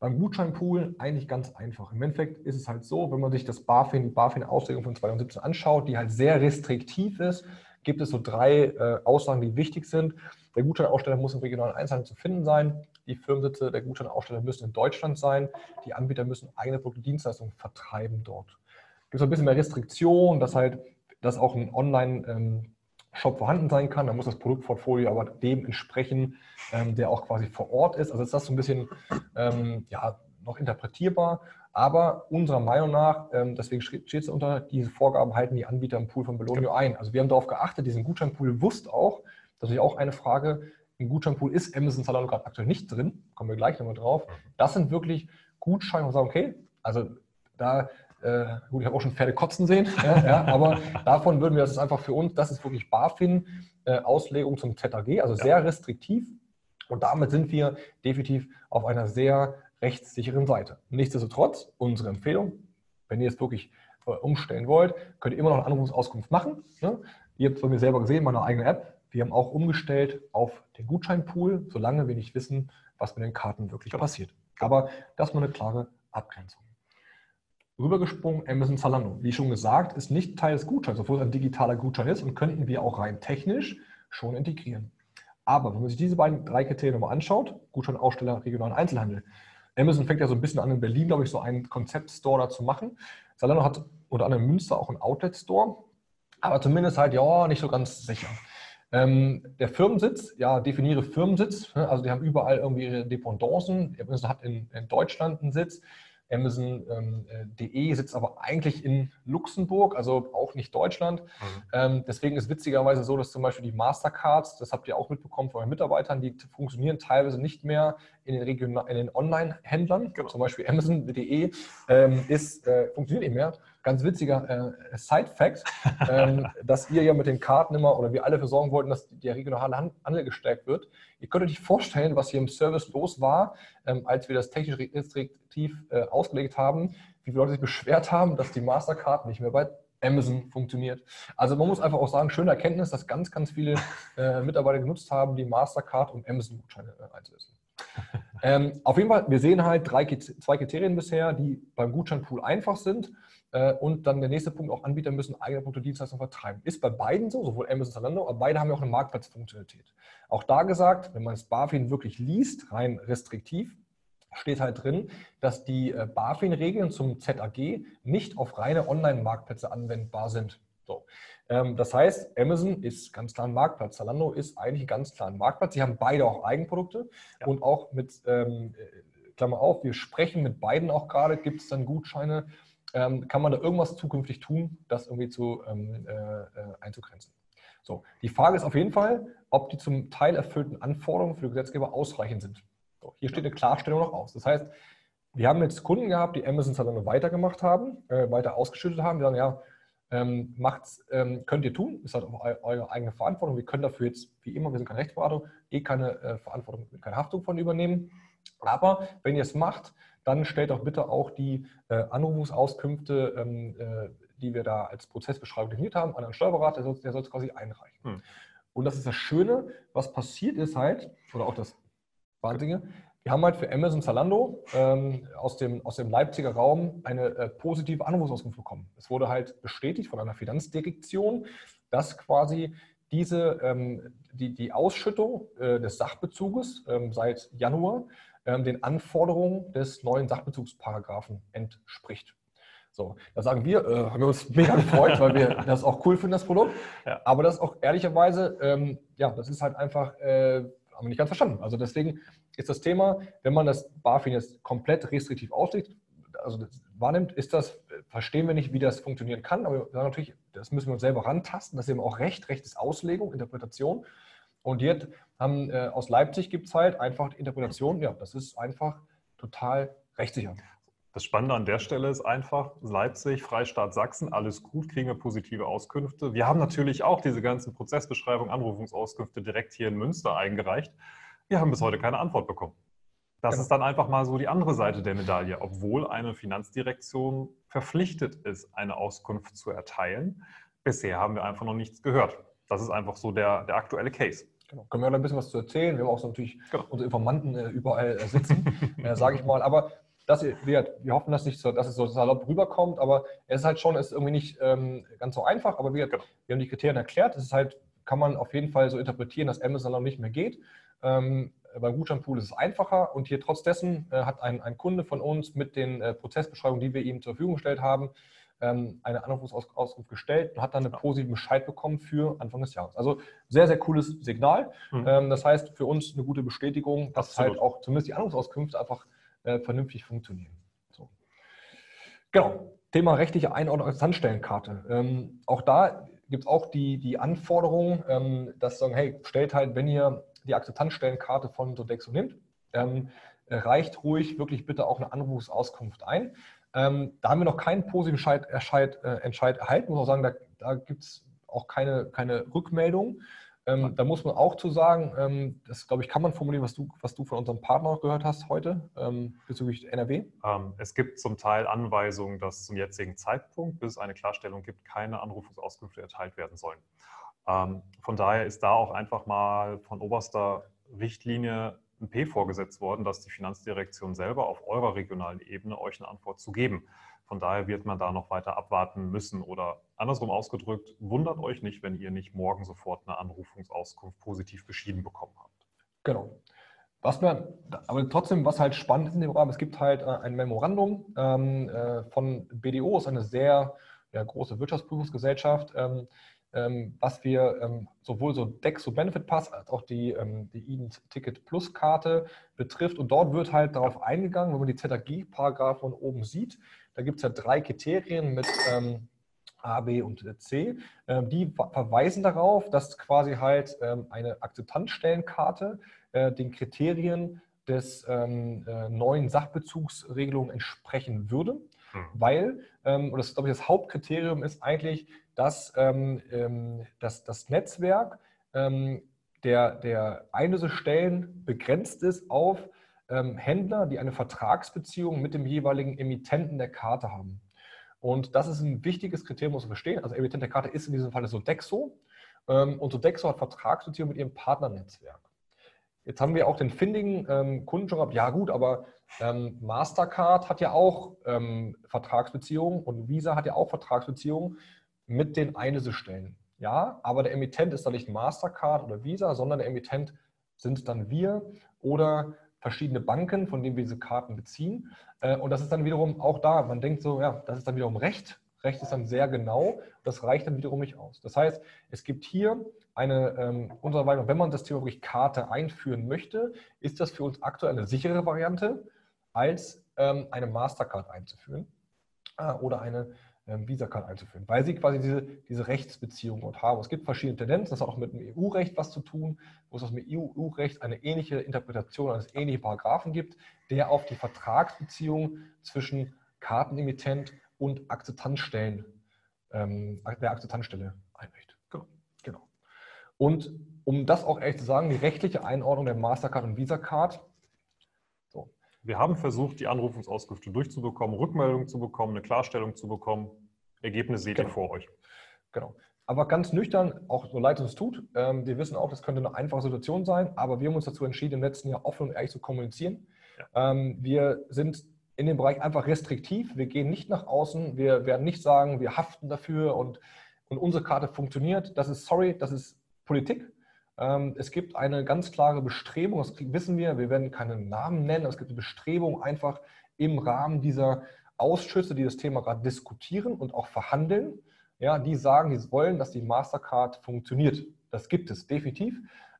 Beim Gutscheinpool eigentlich ganz einfach. Im Endeffekt ist es halt so, wenn man sich das BaFin, die BaFin-Auslegung von 2017 anschaut, die halt sehr restriktiv ist, gibt es so drei äh, Aussagen, die wichtig sind. Der Gutscheinaussteller muss im regionalen Einzelhandel zu finden sein. Die Firmensitze der Gutscheinaussteller müssen in Deutschland sein. Die Anbieter müssen eigene Produkte und Dienstleistungen vertreiben dort. Es gibt so ein bisschen mehr Restriktion, dass halt dass auch ein Online-Shop vorhanden sein kann. Da muss das Produktportfolio aber dem entsprechen, ähm, der auch quasi vor Ort ist. Also ist das so ein bisschen ähm, ja, noch interpretierbar. Aber unserer Meinung nach, ähm, deswegen steht es unter, diese Vorgaben halten die Anbieter im Pool von Belonio ein. Also wir haben darauf geachtet, diesen Gutscheinpool wusst auch, das ist auch eine Frage, im Gutscheinpool ist Amazon Salon gerade aktuell nicht drin, kommen wir gleich nochmal drauf. Das sind wirklich Gutscheine, wo wir sagen, okay, also da äh, gut, ich habe auch schon Pferde kotzen sehen, ja, ja, aber davon würden wir, das ist einfach für uns, das ist wirklich BaFin-Auslegung äh, zum ZAG, also sehr restriktiv. Und damit sind wir definitiv auf einer sehr rechtssicheren Seite. Nichtsdestotrotz, unsere Empfehlung, wenn ihr es wirklich äh, umstellen wollt, könnt ihr immer noch eine Anrufungsauskunft machen. Ne? Ihr habt es bei mir selber gesehen, meine eigene App, wir haben auch umgestellt auf den Gutscheinpool, solange wir nicht wissen, was mit den Karten wirklich genau. passiert. Aber das ist mal eine klare Abgrenzung. Rübergesprungen Amazon Zalando. Wie schon gesagt, ist nicht Teil des Gutscheins, obwohl es ein digitaler Gutschein ist und könnten wir auch rein technisch schon integrieren. Aber wenn man sich diese beiden drei Kriterien nochmal anschaut, Gutscheinaussteller, regionalen Einzelhandel, Amazon fängt ja so ein bisschen an, in Berlin, glaube ich, so einen Konzeptstore da zu machen. Zalando hat unter anderem Münster auch einen Outlet-Store, aber zumindest halt, ja, nicht so ganz sicher. Ähm, der Firmensitz, ja, definiere Firmensitz. Ne? Also die haben überall irgendwie ihre Dependancen. Amazon hat in, in Deutschland einen Sitz. Amazon.de ähm, äh, sitzt aber eigentlich in Luxemburg, also auch nicht Deutschland. Mhm. Ähm, deswegen ist witzigerweise so, dass zum Beispiel die Mastercards, das habt ihr auch mitbekommen von euren Mitarbeitern, die funktionieren teilweise nicht mehr in den, den Online-Händlern. Genau. Zum Beispiel Amazon.de ähm, ist, äh, funktioniert nicht mehr ganz witziger äh, Side-Fact, ähm, dass ihr ja mit den Karten immer oder wir alle für sorgen wollten, dass der regionale Handel gestärkt wird. Ihr könnt euch vorstellen, was hier im Service los war, ähm, als wir das technisch restriktiv äh, ausgelegt haben, wie viele Leute sich beschwert haben, dass die Mastercard nicht mehr bei Amazon funktioniert. Also man muss einfach auch sagen, schöne Erkenntnis, dass ganz, ganz viele äh, Mitarbeiter genutzt haben, die Mastercard und Amazon-Gutscheine äh, einzulösen. ähm, auf jeden Fall, wir sehen halt drei, zwei Kriterien bisher, die beim Gutscheinpool einfach sind. Äh, und dann der nächste Punkt, auch Anbieter müssen eigene Produkte, Dienstleistungen vertreiben. Ist bei beiden so, sowohl Amazon als auch Zalando, aber beide haben ja auch eine Marktplatzfunktionalität. Auch da gesagt, wenn man das BaFin wirklich liest, rein restriktiv, steht halt drin, dass die äh, BaFin-Regeln zum ZAG nicht auf reine Online-Marktplätze anwendbar sind. So. Ähm, das heißt, Amazon ist ganz klar ein Marktplatz, Zalando ist eigentlich ganz klar ein Marktplatz. Sie haben beide auch Eigenprodukte ja. und auch mit, ähm, äh, Klammer auf, wir sprechen mit beiden auch gerade, gibt es dann Gutscheine ähm, kann man da irgendwas zukünftig tun, das irgendwie zu, ähm, äh, äh, einzugrenzen. So, die Frage ist auf jeden Fall, ob die zum Teil erfüllten Anforderungen für den Gesetzgeber ausreichend sind. So, hier steht eine Klarstellung noch aus. Das heißt, wir haben jetzt Kunden gehabt, die Amazon Zalando weitergemacht haben, äh, weiter ausgeschüttet haben. Wir sagen, ja, ähm, macht's, ähm, könnt ihr tun, ist halt auch eure eigene Verantwortung. Wir können dafür jetzt, wie immer, wir sind keine Rechtsberatung, eh keine äh, Verantwortung, keine Haftung von übernehmen. Aber wenn ihr es macht, dann stellt doch bitte auch die äh, Anrufungsauskünfte, ähm, äh, die wir da als Prozessbeschreibung definiert haben, an einen Steuerberater, der soll es quasi einreichen. Hm. Und das ist das Schöne, was passiert ist halt, oder auch das Wahnsinnige, wir haben halt für Amazon Zalando ähm, aus, dem, aus dem Leipziger Raum eine äh, positive Anrufsauskunft bekommen. Es wurde halt bestätigt von einer Finanzdirektion, dass quasi diese, ähm, die, die Ausschüttung äh, des Sachbezuges ähm, seit Januar den Anforderungen des neuen Sachbezugsparagraphen entspricht. So, da sagen wir, äh, haben wir uns mega gefreut, weil wir das auch cool finden, das Produkt. Ja. Aber das ist auch ehrlicherweise, ähm, ja, das ist halt einfach, äh, haben wir nicht ganz verstanden. Also deswegen ist das Thema, wenn man das BaFin jetzt komplett restriktiv auslegt, also wahrnimmt, ist das, verstehen wir nicht, wie das funktionieren kann, aber wir sagen natürlich, das müssen wir uns selber rantasten, das ist eben auch Recht, Recht ist Auslegung, Interpretation. Und jetzt haben äh, aus Leipzig gibt es halt einfach die Interpretation, ja, das ist einfach total rechtssicher. Das Spannende an der Stelle ist einfach, Leipzig, Freistaat Sachsen, alles gut, kriegen wir positive Auskünfte. Wir haben natürlich auch diese ganzen Prozessbeschreibungen, Anrufungsauskünfte direkt hier in Münster eingereicht. Wir haben bis heute keine Antwort bekommen. Das genau. ist dann einfach mal so die andere Seite der Medaille. Obwohl eine Finanzdirektion verpflichtet ist, eine Auskunft zu erteilen, bisher haben wir einfach noch nichts gehört. Das ist einfach so der, der aktuelle Case. Genau. Können wir da ein bisschen was zu erzählen? Wir haben auch so natürlich genau. unsere Informanten äh, überall äh, sitzen, äh, sage ich mal. Aber das, wir, wir hoffen, dass, nicht so, dass es so salopp rüberkommt, aber es ist halt schon, ist irgendwie nicht ähm, ganz so einfach. Aber wir, genau. wir haben die Kriterien erklärt. Es ist halt, kann man auf jeden Fall so interpretieren, dass Amazon noch nicht mehr geht. Ähm, beim Gutscheinpool ist es einfacher und hier trotz dessen äh, hat ein, ein Kunde von uns mit den äh, Prozessbeschreibungen, die wir ihm zur Verfügung gestellt haben, ähm, eine Anrufsauskunft gestellt und hat dann einen positiven Bescheid bekommen für Anfang des Jahres. Also sehr, sehr cooles Signal. Mhm. Ähm, das heißt für uns eine gute Bestätigung, dass Absolut. halt auch zumindest die Anrufsauskünfte einfach äh, vernünftig funktionieren. So. Genau, Thema rechtliche Einordnung als Handstellenkarte. Ähm, auch da gibt es auch die, die Anforderung, ähm, dass sagen, hey, stellt halt, wenn ihr die Akzeptanzstellenkarte von Sodexo nimmt, ähm, reicht ruhig wirklich bitte auch eine Anrufsauskunft ein. Ähm, da haben wir noch keinen positiven Entscheid, Entscheid, äh, Entscheid erhalten. Muss auch sagen, da, da gibt es auch keine, keine Rückmeldung. Ähm, da muss man auch zu sagen, ähm, das glaube ich, kann man formulieren, was du, was du von unserem Partner gehört hast heute ähm, bezüglich NRW. Ähm, es gibt zum Teil Anweisungen, dass zum jetzigen Zeitpunkt, bis es eine Klarstellung gibt, keine Anrufungsauskünfte erteilt werden sollen. Ähm, von daher ist da auch einfach mal von oberster Richtlinie ein P vorgesetzt worden, dass die Finanzdirektion selber auf eurer regionalen Ebene euch eine Antwort zu geben. Von daher wird man da noch weiter abwarten müssen oder andersrum ausgedrückt, wundert euch nicht, wenn ihr nicht morgen sofort eine Anrufungsauskunft positiv beschieden bekommen habt. Genau. Was man, aber trotzdem, was halt spannend ist in dem Rahmen, es gibt halt äh, ein Memorandum ähm, äh, von BDO, ist eine sehr ja, große Wirtschaftsprüfungsgesellschaft, ähm, was wir ähm, sowohl so Dex, so Benefit Pass als auch die, ähm, die Eden Ticket Plus Karte betrifft. Und dort wird halt darauf eingegangen, wenn man die ZAG-Paragraphen oben sieht, da gibt es ja drei Kriterien mit ähm, A, B und C. Ähm, die verweisen darauf, dass quasi halt ähm, eine Akzeptanzstellenkarte äh, den Kriterien des ähm, äh, neuen Sachbezugsregelung entsprechen würde, hm. weil, ähm, und das glaube ich das Hauptkriterium ist eigentlich, dass, ähm, ähm, dass das Netzwerk der, der Einlösestellen begrenzt ist auf ähm, Händler, die eine Vertragsbeziehung mit dem jeweiligen Emittenten der Karte haben. Und das ist ein wichtiges Kriterium, muss man verstehen. Also Emittent der Karte ist in diesem Fall Sodexo. Ähm, und Sodexo hat Vertragsbeziehung mit ihrem Partnernetzwerk. Jetzt haben wir auch den findigen ähm, Kunden schon gehabt, ja gut, aber ähm, Mastercard hat ja auch ähm, Vertragsbeziehungen und Visa hat ja auch Vertragsbeziehungen mit den Einlösestellen. Ja, aber der Emittent ist dann nicht Mastercard oder Visa, sondern der Emittent sind dann wir oder verschiedene Banken, von denen wir diese Karten beziehen. Äh, und das ist dann wiederum auch da. Man denkt so, ja, das ist dann wiederum Recht. Recht ist dann sehr genau. Das reicht dann wiederum nicht aus. Das heißt, es gibt hier eine, ähm, unserer Meinung, wenn man das Thema wirklich Karte einführen möchte, ist das für uns aktuell eine sichere Variante, als ähm, eine Mastercard einzuführen äh, oder eine Visa-Card einzuführen, weil sie quasi diese, diese Rechtsbeziehung dort haben. Es gibt verschiedene Tendenzen, das hat auch mit dem EU-Recht was zu tun, wo es aus dem EU-Recht eine ähnliche Interpretation eines ähnlichen Paragraphen gibt, der auf die Vertragsbeziehung zwischen Kartenemittent und Akzeptanzstellen, ähm, der Akzeptanzstelle einrichtet. Genau. genau. Und um das auch ehrlich zu sagen, die rechtliche Einordnung der Mastercard und Visa-Card wir haben versucht, die Anrufungsauskünfte durchzubekommen, Rückmeldungen zu bekommen, eine Klarstellung zu bekommen. Ergebnis seht genau. ihr vor euch. Genau. Aber ganz nüchtern, auch so leid es uns tut, ähm, wir wissen auch, das könnte eine einfache Situation sein, aber wir haben uns dazu entschieden, im letzten Jahr offen und ehrlich zu kommunizieren. Ja. Ähm, wir sind in dem Bereich einfach restriktiv. Wir gehen nicht nach außen. Wir werden nicht sagen, wir haften dafür und, und unsere Karte funktioniert. Das ist, sorry, das ist Politik. Ähm, es gibt eine ganz klare Bestrebung, das wissen wir, wir werden keinen Namen nennen, aber es gibt eine Bestrebung, einfach im Rahmen dieser Ausschüsse, die das Thema gerade diskutieren und auch verhandeln, ja, die sagen, die wollen, dass die Mastercard funktioniert. Das gibt es definitiv.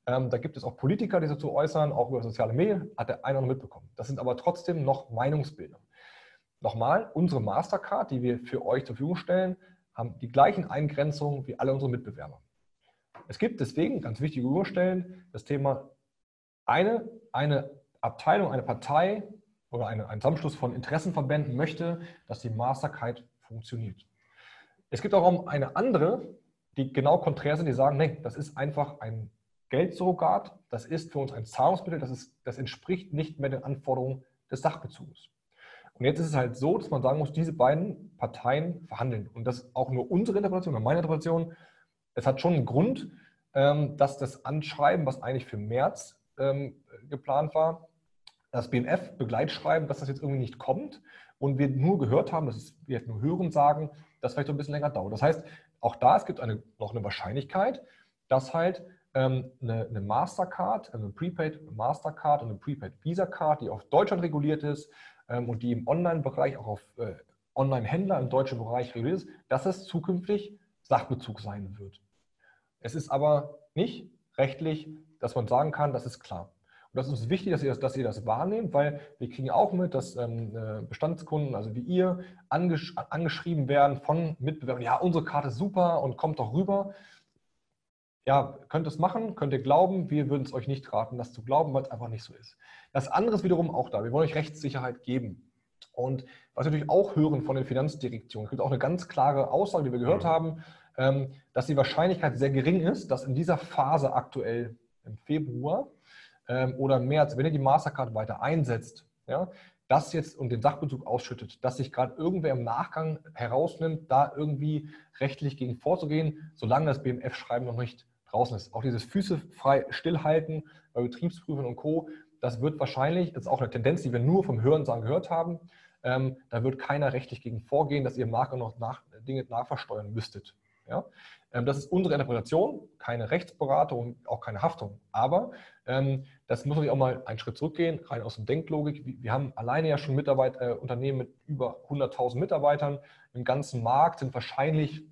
Ähm, da gibt es auch Politiker, die dazu äußern, auch über soziale Medien, hat der eine noch mitbekommen. Das sind aber trotzdem noch Meinungsbilder. Nochmal, unsere Mastercard, die wir für euch zur Verfügung stellen, haben die gleichen Eingrenzungen wie alle unsere Mitbewerber. Es gibt deswegen, ganz wichtige Urstellen, das Thema eine, eine Abteilung, eine Partei oder eine, ein Zusammenschluss von Interessenverbänden möchte, dass die Mastercard funktioniert. Es gibt auch eine andere, die genau konträr sind, die sagen, nee, das ist einfach ein Geldsurrogat, das ist für uns ein Zahlungsmittel, das, ist, das entspricht nicht mehr den Anforderungen des Sachbezugs. Und jetzt ist es halt so, dass man sagen muss, diese beiden Parteien verhandeln. Und das ist auch nur unsere Interpretation oder meine Interpretation es hat schon einen Grund, ähm, dass das Anschreiben, was eigentlich für März ähm, geplant war, das BMF-Begleitschreiben, dass das jetzt irgendwie nicht kommt und wir nur gehört haben, dass wir nur hören sagen, dass vielleicht so ein bisschen länger dauert. Das heißt, auch da, es gibt eine, noch eine Wahrscheinlichkeit, dass halt ähm, eine, eine, Mastercard, eine Prepaid Mastercard und eine Prepaid Visa Card, die auf Deutschland reguliert ist ähm, und die im Online-Bereich auch auf äh, Online-Händler im deutschen Bereich reguliert ist, dass es zukünftig Sachbezug sein wird. Es ist aber nicht rechtlich, dass man sagen kann, das ist klar. Und das ist wichtig, dass ihr das, dass ihr das wahrnehmt, weil wir kriegen auch mit, dass ähm, äh, Bestandskunden, also wie ihr, angesch angeschrieben werden von Mitbewerbern, ja, unsere Karte ist super und kommt doch rüber. Ja, könnt es machen, könnt ihr glauben, wir würden es euch nicht raten, das zu glauben, weil es einfach nicht so ist. Das andere ist wiederum auch da. Wir wollen euch Rechtssicherheit geben. Und was wir natürlich auch hören von den Finanzdirektionen, es gibt auch eine ganz klare Aussage, die wir gehört mhm. haben, dass die Wahrscheinlichkeit sehr gering ist, dass in dieser Phase aktuell im Februar ähm, oder März, wenn ihr die Mastercard weiter einsetzt, ja, das jetzt und den Sachbezug ausschüttet, dass sich gerade irgendwer im Nachgang herausnimmt, da irgendwie rechtlich gegen vorzugehen, solange das BMF-Schreiben noch nicht draußen ist. Auch dieses Füße frei stillhalten bei Betriebsprüfern und Co., das wird wahrscheinlich, das ist auch eine Tendenz, die wir nur vom Hörensagen gehört haben, ähm, da wird keiner rechtlich gegen vorgehen, dass ihr im noch nach, Dinge nachversteuern müsstet. Ja? Ähm, das ist unsere Interpretation, keine Rechtsberatung, auch keine Haftung. Aber ähm, das muss natürlich auch mal einen Schritt zurückgehen, rein aus der Denklogik. Wir haben alleine ja schon Mitarbeit, äh, Unternehmen mit über 100.000 Mitarbeitern. Im ganzen Markt sind wahrscheinlich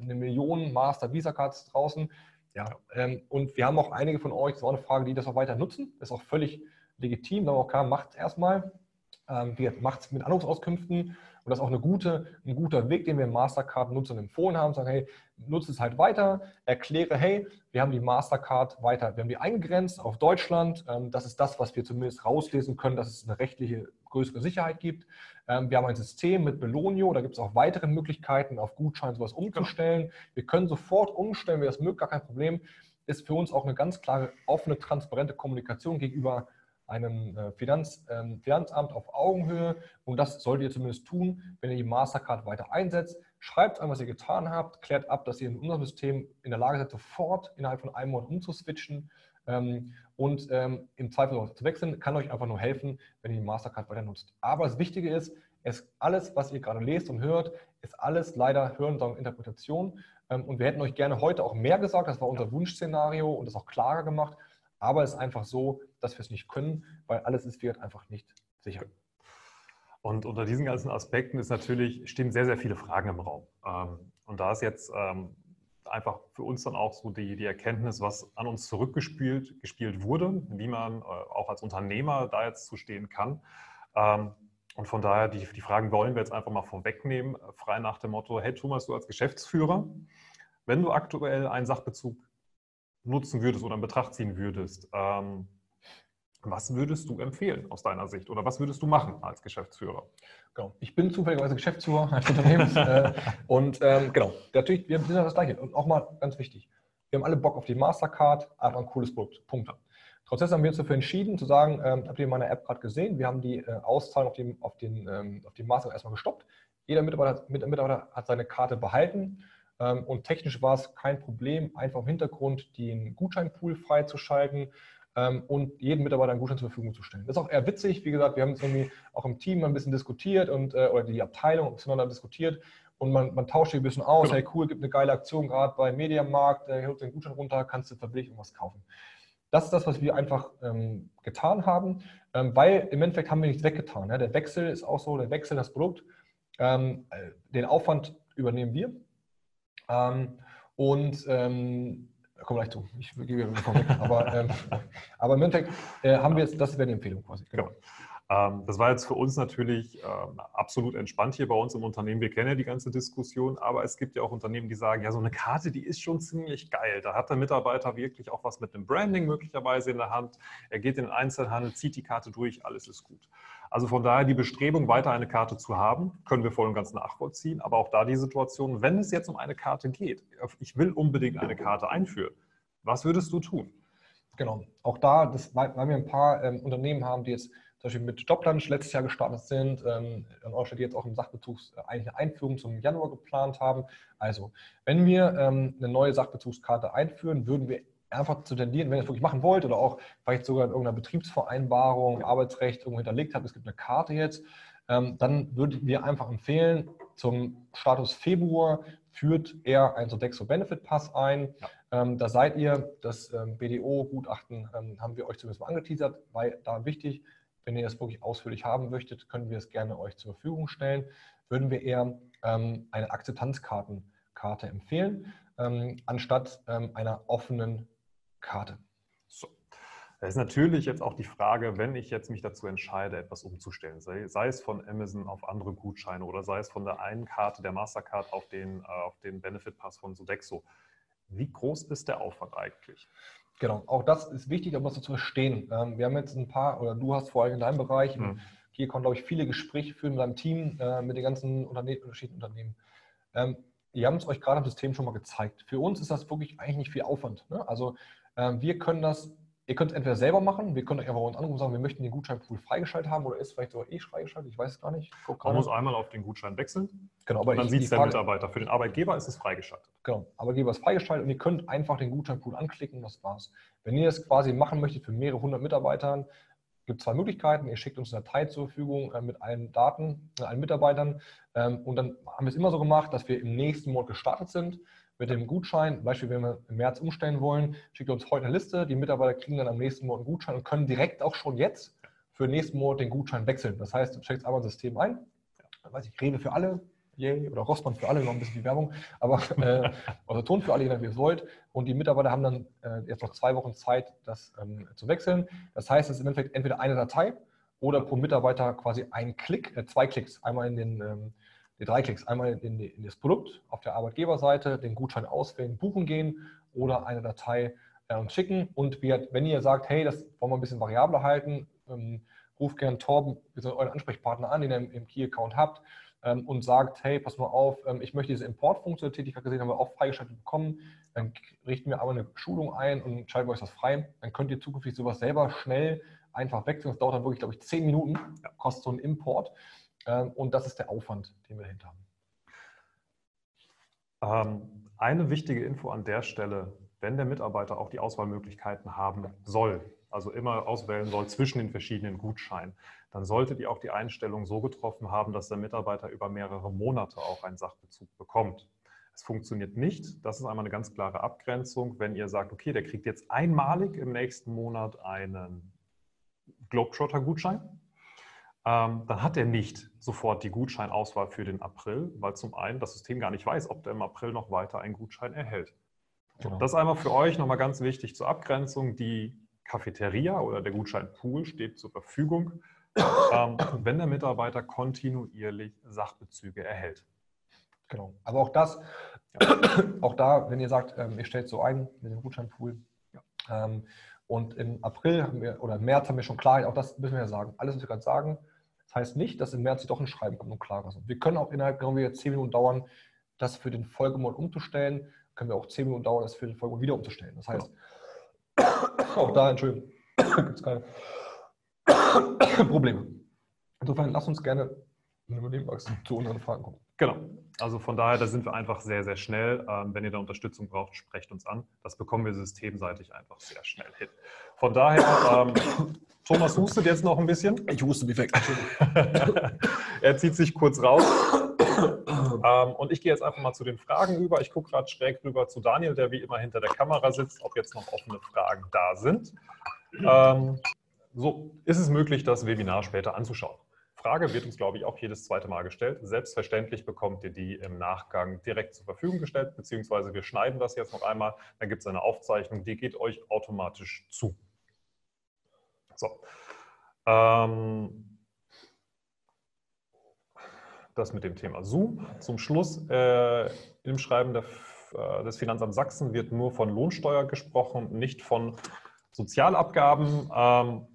eine Million Master Visa Cards draußen. Ja, ähm, und wir haben auch einige von euch, das auch eine Frage, die das auch weiter nutzen. Das ist auch völlig legitim. Dann auch klar, macht es erstmal. Ähm, macht es mit Anrufsauskünften und das ist auch eine gute, ein guter Weg, den wir im Mastercard-Nutzern empfohlen haben. Sagen, hey, nutze es halt weiter, erkläre, hey, wir haben die Mastercard weiter, wir haben die eingegrenzt auf Deutschland. Ähm, das ist das, was wir zumindest rauslesen können, dass es eine rechtliche größere Sicherheit gibt. Ähm, wir haben ein System mit Belonio, da gibt es auch weitere Möglichkeiten, auf Gutschein sowas umzustellen. Wir können sofort umstellen, wenn das mögt, gar kein Problem. Ist für uns auch eine ganz klare, offene, transparente Kommunikation gegenüber einem äh, Finanz, ähm, Finanzamt auf Augenhöhe und das solltet ihr zumindest tun, wenn ihr die Mastercard weiter einsetzt. Schreibt an, was ihr getan habt, klärt ab, dass ihr in unserem System in der Lage seid, sofort innerhalb von einem Monat umzuswitchen ähm, und ähm, im Zweifel auch zu wechseln, kann euch einfach nur helfen, wenn ihr die Mastercard weiter nutzt. Aber das Wichtige ist, es, alles, was ihr gerade lest und hört, ist alles leider Hören und Interpretation. und wir hätten euch gerne heute auch mehr gesagt, das war unser Wunschszenario und das auch klarer gemacht. Aber es ist einfach so, dass wir es nicht können, weil alles ist wird einfach nicht sicher. Und unter diesen ganzen Aspekten ist natürlich, stehen sehr, sehr viele Fragen im Raum. Ähm, und da ist jetzt ähm, einfach für uns dann auch so die, die Erkenntnis, was an uns zurückgespielt gespielt wurde, wie man äh, auch als Unternehmer da jetzt zu stehen kann. Ähm, und von daher, die, die Fragen wollen wir jetzt einfach mal vorwegnehmen, frei nach dem Motto, hey Thomas, du als Geschäftsführer, wenn du aktuell einen Sachbezug nutzen würdest oder in Betracht ziehen würdest, ähm, was würdest du empfehlen aus deiner Sicht oder was würdest du machen als Geschäftsführer? Genau. Ich bin zufälligerweise Geschäftsführer eines Unternehmens äh, und ähm, genau, natürlich, wir sind ja das Gleiche. Und auch mal ganz wichtig, wir haben alle Bock auf die Mastercard, einfach ein cooles Produkt. Punkt. Trotzdem haben wir uns dafür entschieden zu sagen, ähm, habt ihr in meiner App gerade gesehen, wir haben die äh, Auszahlung auf, dem, auf, den, ähm, auf die Mastercard erstmal gestoppt. Jeder Mitarbeiter, Mitarbeiter hat seine Karte behalten und technisch war es kein Problem, einfach im Hintergrund den Gutscheinpool freizuschalten ähm, und jedem Mitarbeiter einen Gutschein zur Verfügung zu stellen. Das ist auch eher witzig. Wie gesagt, wir haben es irgendwie auch im Team ein bisschen diskutiert und, äh, oder die Abteilung miteinander diskutiert und man, man tauscht sich ein bisschen aus. Genau. Hey, cool, gibt eine geile Aktion gerade bei Mediamarkt, äh, holt den Gutschein runter, kannst du verblich irgendwas kaufen. Das ist das, was wir einfach ähm, getan haben, ähm, weil im Endeffekt haben wir nichts weggetan. Ja? Der Wechsel ist auch so, der Wechsel, das Produkt, ähm, äh, den Aufwand übernehmen wir. Ähm, und ähm, kommen gleich zu. Ich gebe ja vorweg. Aber, ähm, aber im Endeffekt äh, haben wir jetzt, das wäre die Empfehlung quasi. Genau. Ähm, das war jetzt für uns natürlich ähm, absolut entspannt hier bei uns im Unternehmen. Wir kennen ja die ganze Diskussion, aber es gibt ja auch Unternehmen, die sagen, ja, so eine Karte, die ist schon ziemlich geil. Da hat der Mitarbeiter wirklich auch was mit dem Branding möglicherweise in der Hand. Er geht in den Einzelhandel, zieht die Karte durch, alles ist gut. Also von daher die Bestrebung, weiter eine Karte zu haben, können wir voll und ganz nachvollziehen. Aber auch da die Situation, wenn es jetzt um eine Karte geht, ich will unbedingt eine Karte einführen, was würdest du tun? Genau, auch da, das, weil wir ein paar ähm, Unternehmen haben, die jetzt zum Beispiel mit Joblunch letztes Jahr gestartet sind, ähm, an eurer Stelle jetzt auch im Sachbezug äh, eigentlich eine Einführung zum Januar geplant haben. Also, wenn wir ähm, eine neue Sachbezugskarte einführen, würden wir einfach zu tendieren, wenn ihr es wirklich machen wollt oder auch vielleicht sogar in irgendeiner Betriebsvereinbarung, Arbeitsrecht irgendwo hinterlegt habt, es gibt eine Karte jetzt, ähm, dann würden wir einfach empfehlen, zum Status Februar führt er einen Sodexo Benefit Pass ein. Ja. Ähm, da seid ihr, das ähm, BDO-Gutachten ähm, haben wir euch zumindest mal angeteasert, weil da wichtig, wenn ihr das wirklich ausführlich haben möchtet, können wir es gerne euch zur Verfügung stellen. Würden wir eher ähm, eine Akzeptanzkartenkarte empfehlen, ähm, anstatt einer offenen Karte. So. Da ist natürlich jetzt auch die Frage, wenn ich jetzt mich dazu entscheide, etwas umzustellen, sei, sei, es von Amazon auf andere Gutscheine oder sei es von der einen Karte, der Mastercard, auf den, äh, auf den Benefit Pass von Sodexo. Wie groß ist der Aufwand eigentlich? Genau, auch das ist wichtig, um das zu verstehen. Ähm, wir haben jetzt ein paar, oder du hast vor allem in deinem Bereich, mhm. hier konnte, glaube ich, viele Gespräche führen mit deinem Team, äh, mit den ganzen Unterne unterschiedlichen Unternehmen. Ähm, die haben es euch gerade im System schon mal gezeigt. Für uns ist das wirklich eigentlich nicht viel Aufwand. Ne? Also wir können das Ihr könnt es entweder selber machen, wir können euch einfach uns anrufen und sagen, wir möchten den Gutscheinpool freigeschaltet haben oder ist vielleicht sogar eh freigeschaltet, ich weiß es gar nicht. Man muss einmal auf den Gutschein wechseln. Genau, aber dann sieht es der Mitarbeiter. Für den Arbeitgeber ist es freigeschaltet. Genau, Arbeitgeber ist freigeschaltet und ihr könnt einfach den Gutscheinpool anklicken, das war's. Wenn ihr es quasi machen möchtet für mehrere hundert Mitarbeitern, gibt es zwei Möglichkeiten. Ihr schickt uns eine Datei zur Verfügung äh, mit allen Daten, äh, allen Mitarbeitern. Ähm, und dann haben wir es immer so gemacht, dass wir im nächsten Monat gestartet sind mit dem Gutschein, Beispiel, wenn wir im März umstellen wollen, schickt uns heute eine Liste. Die Mitarbeiter kriegen dann am nächsten Monat einen Gutschein und können direkt auch schon jetzt für den nächsten Monat den Gutschein wechseln. Das heißt, du checkst einmal ein System ein, dann weiß ich, Rewe für alle, yay, oder Rossmann für alle, noch ein bisschen die Werbung, aber äh, also Ton für alle, je nachdem, wie ihr es wollt. Und die Mitarbeiter haben dann äh, jetzt noch zwei Wochen Zeit, das ähm, zu wechseln. Das heißt, es ist im Endeffekt entweder eine Datei oder pro Mitarbeiter quasi ein Klick, äh, zwei Klicks. Einmal in den ähm, die drei Klicks. Einmal in, in, das Produkt auf der Arbeitgeberseite, den Gutschein auswählen, buchen gehen oder eine Datei äh, uns schicken. Und wir, wenn ihr sagt, hey, das wollen wir ein bisschen variabler halten, ähm, ruft gerne Torben, sind euren Ansprechpartner an, den ihr im, im Key-Account habt ähm, und sagt, hey, pass mal auf, ähm, ich möchte diese Importfunktionalität, die ich gerade gesehen habe, auch freigeschaltet bekommen. Dann richten wir aber eine Schulung ein und schalten euch das frei. Dann könnt ihr zukünftig sowas selber schnell einfach wechseln. Das dauert dann wirklich, glaube ich, zehn Minuten, kostet so ein Import. Ähm, und das ist der Aufwand, den wir dahinter haben. Ähm, eine wichtige Info an der Stelle, wenn der Mitarbeiter auch die Auswahlmöglichkeiten haben soll, also immer auswählen soll zwischen den verschiedenen Gutscheinen, dann solltet ihr auch die Einstellung so getroffen haben, dass der Mitarbeiter über mehrere Monate auch einen Sachbezug bekommt. Es funktioniert nicht. Das ist einmal eine ganz klare Abgrenzung. Wenn ihr sagt, okay, der kriegt jetzt einmalig im nächsten Monat einen Globetrotter-Gutschein, ähm, dann hat er nicht sofort die Gutscheinauswahl für den April, weil zum einen das System gar nicht weiß, ob der im April noch weiter einen Gutschein erhält. Genau. Das ist einmal für euch nochmal ganz wichtig zur Abgrenzung. Die Cafeteria oder der Gutscheinpool steht zur Verfügung, ähm, wenn der Mitarbeiter kontinuierlich Sachbezüge erhält. Genau. Aber auch das, ja. auch da, wenn ihr sagt, ähm, ihr stellt so ein mit dem Gutscheinpool, ja. ähm, und im April haben wir, oder im März haben wir schon Klarheit, auch das müssen wir ja sagen. Alles, was wir gerade sagen, das heißt nicht, dass im März doch ein Schreiben kommt und klarer ist. Wir können auch innerhalb genau wie zehn Minuten dauern, das für den Folgemonat umzustellen. Können wir auch zehn Minuten dauern, das für den Folgemonat wieder umzustellen. Das heißt, genau. auch da, Entschuldigung, gibt es keine Probleme. Insofern lasst uns gerne zu unseren Fragen kommen. Genau. Also von daher, da sind wir einfach sehr, sehr schnell. Ähm, wenn ihr da Unterstützung braucht, sprecht uns an. Das bekommen wir systemseitig einfach sehr schnell hin. Von daher, ähm, Thomas hustet jetzt noch ein bisschen. Ich huste mich weg. er zieht sich kurz raus. ähm, und ich gehe jetzt einfach mal zu den Fragen über. Ich gucke gerade schräg rüber zu Daniel, der wie immer hinter der Kamera sitzt, ob jetzt noch offene Fragen da sind. Ähm, so, ist es möglich, das Webinar später anzuschauen? Frage wird uns, glaube ich, auch jedes zweite Mal gestellt. Selbstverständlich bekommt ihr die im Nachgang direkt zur Verfügung gestellt, beziehungsweise wir schneiden das jetzt noch einmal. Dann gibt es eine Aufzeichnung, die geht euch automatisch zu. So. Ähm, das mit dem Thema Zoom. Zum Schluss äh, im Schreiben der, äh, des Finanzamts Sachsen wird nur von Lohnsteuer gesprochen, nicht von Sozialabgaben. Ähm,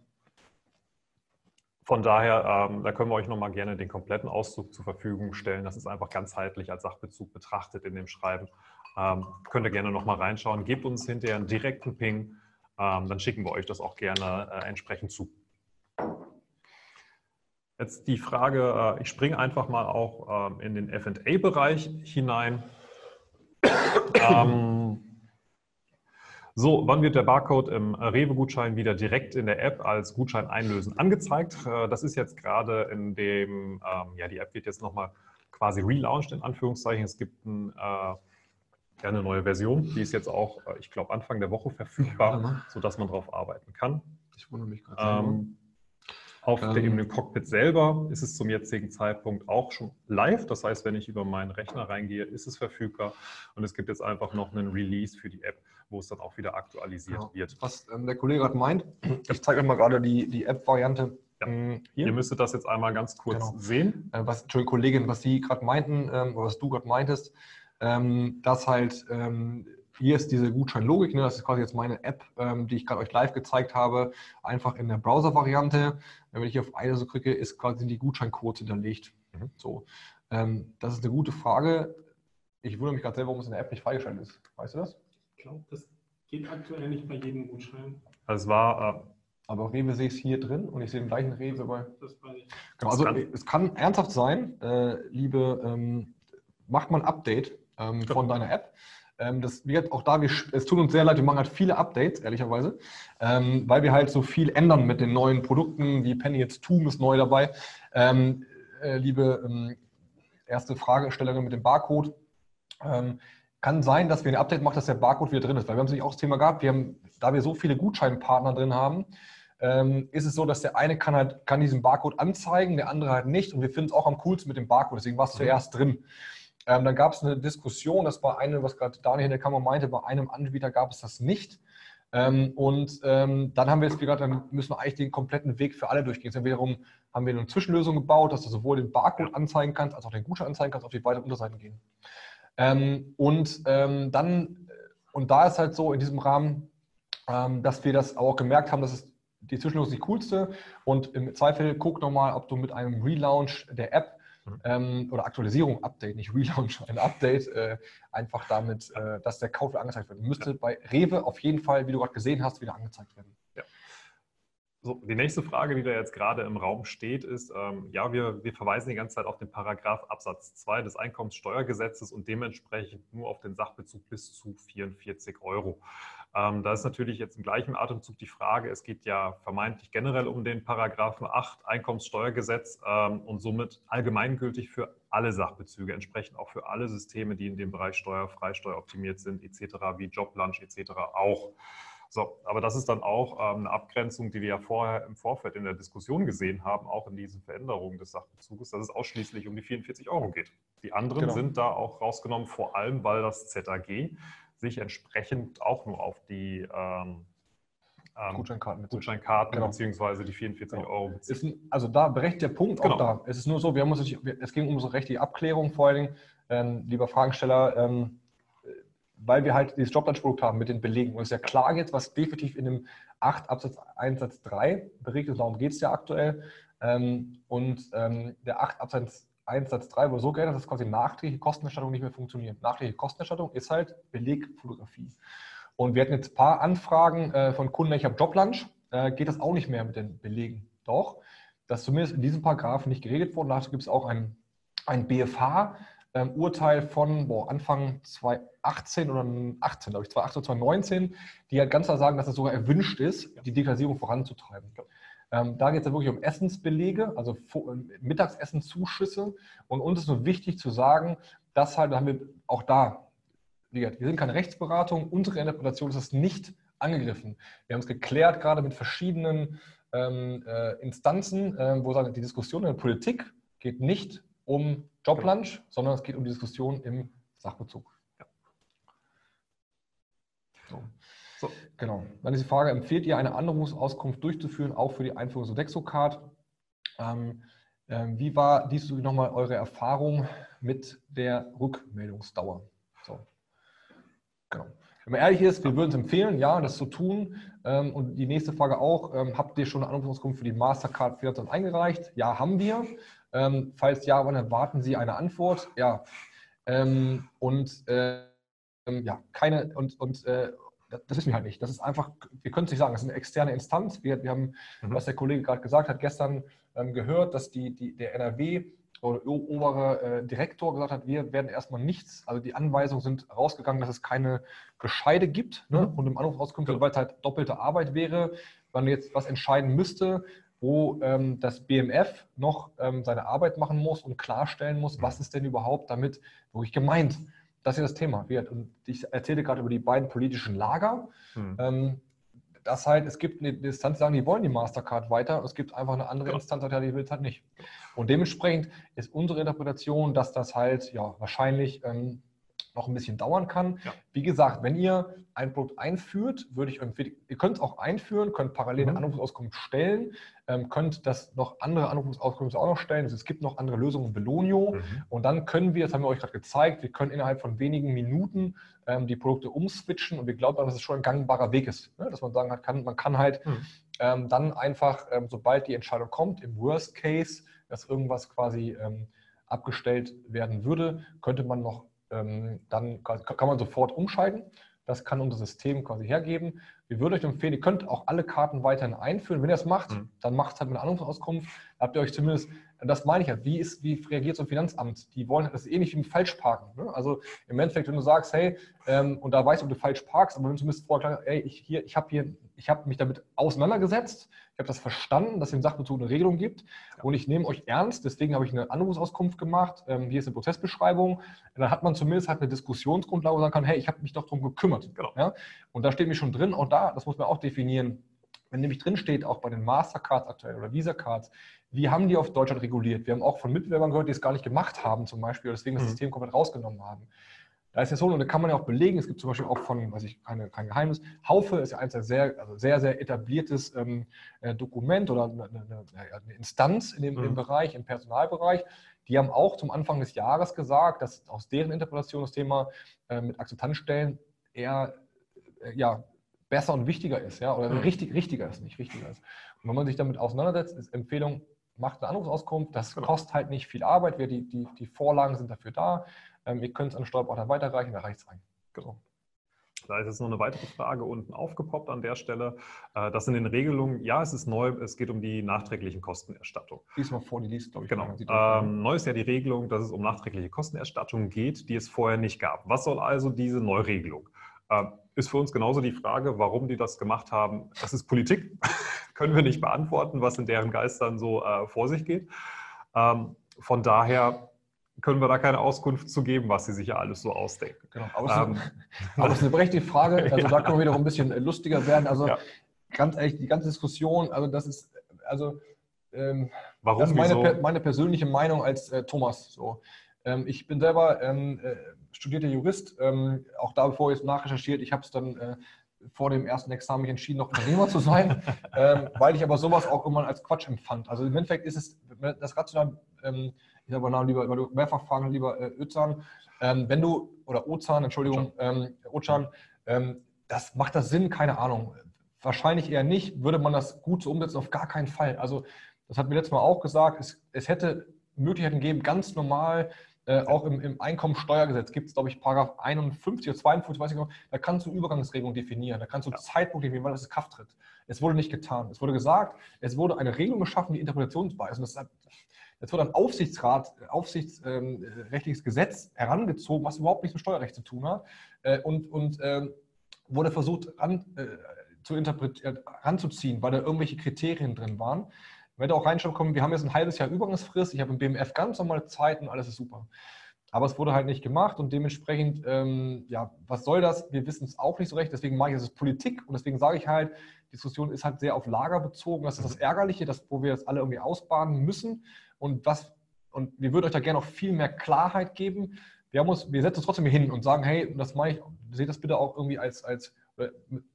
von daher, ähm, da können wir euch nochmal gerne den kompletten Auszug zur Verfügung stellen. Das ist einfach ganzheitlich als Sachbezug betrachtet in dem Schreiben. Ähm, könnt ihr gerne nochmal reinschauen. Gebt uns hinterher einen direkten Ping, ähm, dann schicken wir euch das auch gerne äh, entsprechend zu. Jetzt die Frage, äh, ich springe einfach mal auch ähm, in den FA-Bereich hinein. So, wann wird der Barcode im Rewe-Gutschein wieder direkt in der App als Gutschein einlösen angezeigt? Äh, das ist jetzt gerade in dem, ähm, ja, die App wird jetzt nochmal quasi relaunched in Anführungszeichen. Es gibt ein, äh, eine neue Version, die ist jetzt auch, äh, ich glaube, Anfang der Woche verfügbar, sodass man darauf arbeiten kann. Ich wundere mich gerade. Ähm, auf ähm, der Ebene Cockpit selber ist es zum jetzigen Zeitpunkt auch schon live. Das heißt, wenn ich über meinen Rechner reingehe, ist es verfügbar. Und es gibt jetzt einfach noch einen Release für die App, wo es dann auch wieder aktualisiert ja. wird. Was ähm, der Kollege gerade meint, ich zeige euch mal gerade die, die App-Variante. Ja. Ähm, hier. Ihr müsstet das jetzt einmal ganz kurz genau. sehen. Äh, was, Entschuldigung, Kollegin, was Sie gerade meinten, ähm, oder was du gerade meintest, ähm, dass halt ähm, hier ist diese Gutscheinlogik, ne? das ist quasi jetzt meine App, ähm, die ich gerade euch live gezeigt habe, einfach in der Browser-Variante. Wenn ich hier auf eine so klicke, ist quasi die Gutscheincodes hinterlegt. Mhm. So, ähm, das ist eine gute Frage. Ich wundere mich gerade selber, warum es in der App nicht freigeschaltet ist. Weißt du das? Ich glaube, das geht aktuell nicht bei jedem Gutschein. Also es war. Äh, aber Rewe sehe ich es hier drin und ich sehe den gleichen Rewe bei. Genau, also kann, es kann ernsthaft sein, äh, liebe, ähm, macht mal ein Update ähm, von deiner App. Ähm, das wird auch da, wir, es tut uns sehr leid, wir machen halt viele Updates, ehrlicherweise, ähm, weil wir halt so viel ändern mit den neuen Produkten, wie Penny jetzt Toom ist neu dabei. Ähm, äh, liebe ähm, erste Fragestellerin mit dem Barcode. Kann sein, dass wir ein Update machen, dass der Barcode wieder drin ist, weil wir haben natürlich auch das Thema gehabt, wir haben, da wir so viele Gutscheinpartner drin haben, ähm, ist es so, dass der eine kann halt kann diesen Barcode anzeigen, der andere halt nicht und wir finden es auch am coolsten mit dem Barcode, deswegen war es mhm. zuerst drin. Ähm, dann gab es eine Diskussion, das war eine, was gerade Daniel in der Kammer meinte, bei einem Anbieter gab es das nicht. Ähm, und ähm, dann haben wir jetzt gesagt, dann müssen wir eigentlich den kompletten Weg für alle durchgehen. Dann wiederum haben wir eine Zwischenlösung gebaut, dass du sowohl den Barcode anzeigen kannst, als auch den Gutschein anzeigen kannst, auf die beiden Unterseiten gehen. Ähm, und ähm, dann, und da ist halt so in diesem Rahmen, ähm, dass wir das auch gemerkt haben, dass es die Zwischenlösung die coolste. Und im Zweifel guck nochmal, ob du mit einem Relaunch der App Mhm. ähm, oder Aktualisierung, Update, nicht Relaunch, ein Update, äh, einfach damit, äh, dass der Kauf angezeigt wird. Müsste bei Rewe auf jeden Fall, wie du gerade gesehen hast, wieder angezeigt werden. So, die nächste Frage, die da jetzt gerade im Raum steht, ist, ähm, ja, wir, wir verweisen die ganze Zeit auf den Paragraph Absatz 2 des Einkommenssteuergesetzes und dementsprechend nur auf den Sachbezug bis zu 44 Euro. Ähm, da ist natürlich jetzt im gleichen Atemzug die Frage, es geht ja vermeintlich generell um den Paragraphen 8 Einkommenssteuergesetz ähm, und somit allgemeingültig für alle Sachbezüge, entsprechend auch für alle Systeme, die in dem Bereich Steuer, Freisteuer optimiert sind, etc., wie Joblunch etc. auch. So, aber das ist dann auch ähm, eine Abgrenzung, die wir ja vorher im Vorfeld in der Diskussion gesehen haben, auch in diesen Veränderungen des Sachbezuges, dass es ausschließlich um die 44 Euro geht. Die anderen genau. sind da auch rausgenommen, vor allem weil das ZAG sich entsprechend auch nur auf die ähm, ähm Gutscheinkarten, Gutscheinkarten genau. beziehungsweise die 44 genau. Euro beziehen. also da berechtigt der Punkt genau. auch da. Es ist nur so, wir haben uns, es ging um unsere rechtliche Abklärung vor allen Dingen, ähm, lieber Fragensteller, ähm, weil wir halt dieses Joblunch-Produkt haben mit den Belegen. Und es ist ja klar jetzt, was definitiv in dem 8 Absatz 1 Satz 3 berichtet, darum geht es ja aktuell. Ähm, und ähm, der 8 Absatz 1 Satz 3 wurde so geändert, dass quasi nachträgliche Kostenerstattung nicht mehr funktioniert. Nachträgliche Kostenerstattung ist halt Belegfotografie. Und wir hatten jetzt ein paar Anfragen äh, von Kunden, ich habe Joblunch, äh, geht das auch nicht mehr mit den Belegen. Doch, das ist zumindest in diesem Paragraph nicht geregelt worden. Dazu gibt es auch ein, ein BFH-Urteil ähm, von boah, Anfang 2018 oder 18, glaube ich, 2018 oder 2019, die halt ganz klar sagen, dass es sogar erwünscht ist, die Digitalisierung voranzutreiben. Ähm, da geht es ja wirklich um Essensbelege, also Mittagsessenzuschüsse. Und uns ist nur wichtig zu sagen, dass halt, da haben wir auch da, wir sind keine Rechtsberatung, unsere Interpretation ist es nicht angegriffen. Wir haben es geklärt, gerade mit verschiedenen ähm, äh, Instanzen, äh, wo sagen, die Diskussion in der Politik geht nicht um Joblunch, sondern es geht um die Diskussion im Sachbezug. Ja. So. So, genau. Dann ist die Frage, empfiehlt ihr eine Anrufsauskunft durchzuführen, auch für die Einführung Sodexo-Card? Ähm, äh, wie war dies nochmal eure Erfahrung mit der Rückmeldungsdauer? So. Genau. Wenn man ehrlich ist, wir würden es empfehlen, ja, das zu tun. Ähm, und die nächste Frage auch, ähm, habt ihr schon eine Anrufsauskunft für die Mastercard 24 eingereicht? Ja, haben wir. Ähm, falls ja, wann erwarten Sie eine Antwort? Ja. Ähm, und äh, ja, keine, und, und äh, das, das wissen wir halt nicht. Das ist einfach, wir können es nicht sagen, das ist eine externe Instanz. Wir, wir haben, mhm. was der Kollege gerade gesagt hat, gestern ähm, gehört, dass die, die, der NRW oder obere äh, Direktor gesagt hat, wir werden erstmal nichts, also die Anweisungen sind rausgegangen, dass es keine Bescheide gibt ne? Mhm. und im Anruf rauskommt, weil es halt doppelte Arbeit wäre, wenn man jetzt was entscheiden müsste, wo ähm, das BMF noch ähm, seine Arbeit machen muss und klarstellen muss, mhm. was ist denn überhaupt damit wirklich gemeint das ist ja das Thema. Und ich erzähle gerade über die beiden politischen Lager. Hm. Ähm, das halt, es gibt eine Instanz, die sagen, die wollen die Mastercard weiter. Es gibt einfach eine andere. Instanz, die will es halt nicht. Und dementsprechend ist unsere Interpretation, dass das halt ja wahrscheinlich ähm, noch ein bisschen dauern kann. Ja. Wie gesagt, wenn ihr ein Produkt einführt, würde ich empfehlen, ihr könnt es auch einführen, könnt parallel mhm. eine Anrufsauskunft stellen, ähm, könnt das noch andere Anrufsauskunft auch noch stellen. Also es gibt noch andere Lösungen, Belonio. Mhm. Und dann können wir, das haben wir euch gerade gezeigt, wir können innerhalb von wenigen Minuten ähm, die Produkte umswitchen und wir glauben, dass es schon ein gangbarer Weg ist. Ne? Dass man sagen kann, man kann halt mhm. ähm, dann einfach, ähm, sobald die Entscheidung kommt, im Worst Case, dass irgendwas quasi ähm, abgestellt werden würde, könnte man noch dann kann man sofort umschalten. Das kann unser System quasi hergeben. Wir würden euch empfehlen, ihr könnt auch alle Karten weiterhin einführen. Wenn ihr das macht, mhm. dann macht es halt mit einer Anrufsauskunft. Da habt ihr euch zumindest, das meine ich ja, wie, ist, wie reagiert so ein Finanzamt? Die wollen, das ist ähnlich wie mit Falschparken. Ne? Also im Endeffekt, wenn du sagst, hey, ähm, und da weißt du, ob du falsch parkst, aber wenn du zumindest vorher hey, ich, ich habe hier, ich habe mich damit auseinandergesetzt, ich habe das verstanden, dass es im Sachbezug eine Regelung gibt ja. und ich nehme euch ernst, deswegen habe ich eine Anrufsauskunft gemacht, ähm, hier ist eine Prozessbeschreibung, dann hat man zumindest halt eine Diskussionsgrundlage, wo man sagen kann, hey, ich habe mich doch darum gekümmert. Genau. Ja? Und da steht mich schon drin, auch da, das muss man auch definieren, wenn nämlich drin steht, auch bei den Mastercards aktuell oder Visa-Cards, wie haben die auf Deutschland reguliert? Wir haben auch von Mitbewerbern gehört, die es gar nicht gemacht haben zum Beispiel, deswegen das mhm. System komplett rausgenommen haben. Da ist ja so, und da kann man ja auch belegen, es gibt zum Beispiel auch von, weiß ich, keine, kein Geheimnis, Haufe ist ja ein sehr, also sehr, sehr etabliertes ähm, äh, Dokument oder eine, eine, eine, Instanz in dem, mhm. im Bereich, im Personalbereich. Die haben auch zum Anfang des Jahres gesagt, dass aus deren Interpretation das Thema äh, mit Akzeptanzstellen eher äh, ja, besser und wichtiger ist, ja, oder mhm. richtig, richtiger ist, nicht wichtiger ist. Und wenn man sich damit auseinandersetzt, ist Empfehlung, macht eine Anrufsauskunft, das genau. kostet halt nicht viel Arbeit, wir, die, die, die Vorlagen sind dafür da. Ähm, ihr könnt es an den Steuerberater weiterreichen, da reicht es rein. Genau. Da ist jetzt noch eine weitere Frage unten aufgepoppt an der Stelle. Äh, das sind in den Regelungen, ja, es ist neu, es geht um die nachträglichen Kostenerstattung. Lies mal vor, die liest, glaube ich. Genau. Ähm, neu ist ja die Regelung, dass es um nachträgliche Kostenerstattung geht, die es vorher nicht gab. Was soll also diese Neuregelung? Ähm, ist für uns genauso die Frage, warum die das gemacht haben. Das ist Politik, können wir nicht beantworten, was in deren Geistern so äh, vor sich geht. Ähm, von daher können wir da keine Auskunft zu geben, was sie sich ja alles so ausdenken. Genau. Aber, ähm, aber das ist eine berechtigte Frage. Also ja. da können wir wieder ein bisschen lustiger werden. Also ja. ganz ehrlich, die ganze Diskussion, also das ist, also ähm, Warum, das ist meine, meine, persönliche Meinung als äh, Thomas. So. Ähm, ich bin selber äh, studierter Jurist, ähm, auch da, bevor ich es nachrecherchiert, ich habe es dann äh, vor dem ersten Examen mich entschieden, noch Unternehmer zu sein, ähm, weil ich aber sowas auch immer als Quatsch empfand. Also im Endeffekt ist es das rational ähm, ich habe Namen lieber, weil du mehrfach fragen, lieber äh, Özan, ähm, wenn du, oder Ozan, Entschuldigung, ähm, Ozan, ähm, das macht das Sinn? Keine Ahnung. Wahrscheinlich eher nicht. Würde man das gut so umsetzen? Auf gar keinen Fall. Also, das hat mir letztes Mal auch gesagt, es, es hätte Möglichkeiten gegeben, ganz normal, äh, auch im, im Einkommensteuergesetz gibt es, glaube ich, Paragraph 51 oder 52, weiß ich noch, da kannst du Übergangsregelungen definieren, da kannst du ja. Zeitpunkt definieren, wann das in Kraft tritt. Es wurde nicht getan. Es wurde gesagt, es wurde eine Regelung geschaffen, die interpretationsbar ist. Und das Jetzt wird ein Aufsichtsrat, aufsichtsrechtliches Gesetz herangezogen, was überhaupt nichts mit Steuerrecht zu tun hat. Äh, und, und ähm, wurde versucht ran, äh, zu ranzuziehen, weil da irgendwelche Kriterien drin waren. Wenn da auch reinschauen kommen, wir haben jetzt ein halbes Jahr Übergangsfrist, ich habe im BMF ganz normale Zeit und alles ist super. Aber es wurde halt nicht gemacht und dementsprechend, ähm, ja, was soll das? Wir wissen es auch nicht so recht, deswegen mache ich es Politik und deswegen sage ich halt, die Diskussion ist halt sehr auf Lager bezogen. Das ist das Ärgerliche, dass, wo wir das alle irgendwie ausbaden müssen und was, und wir würden euch da gerne noch viel mehr Klarheit geben. Wir, haben uns, wir setzen uns trotzdem hier hin und sagen, hey, das mache ich, seht das bitte auch irgendwie als, als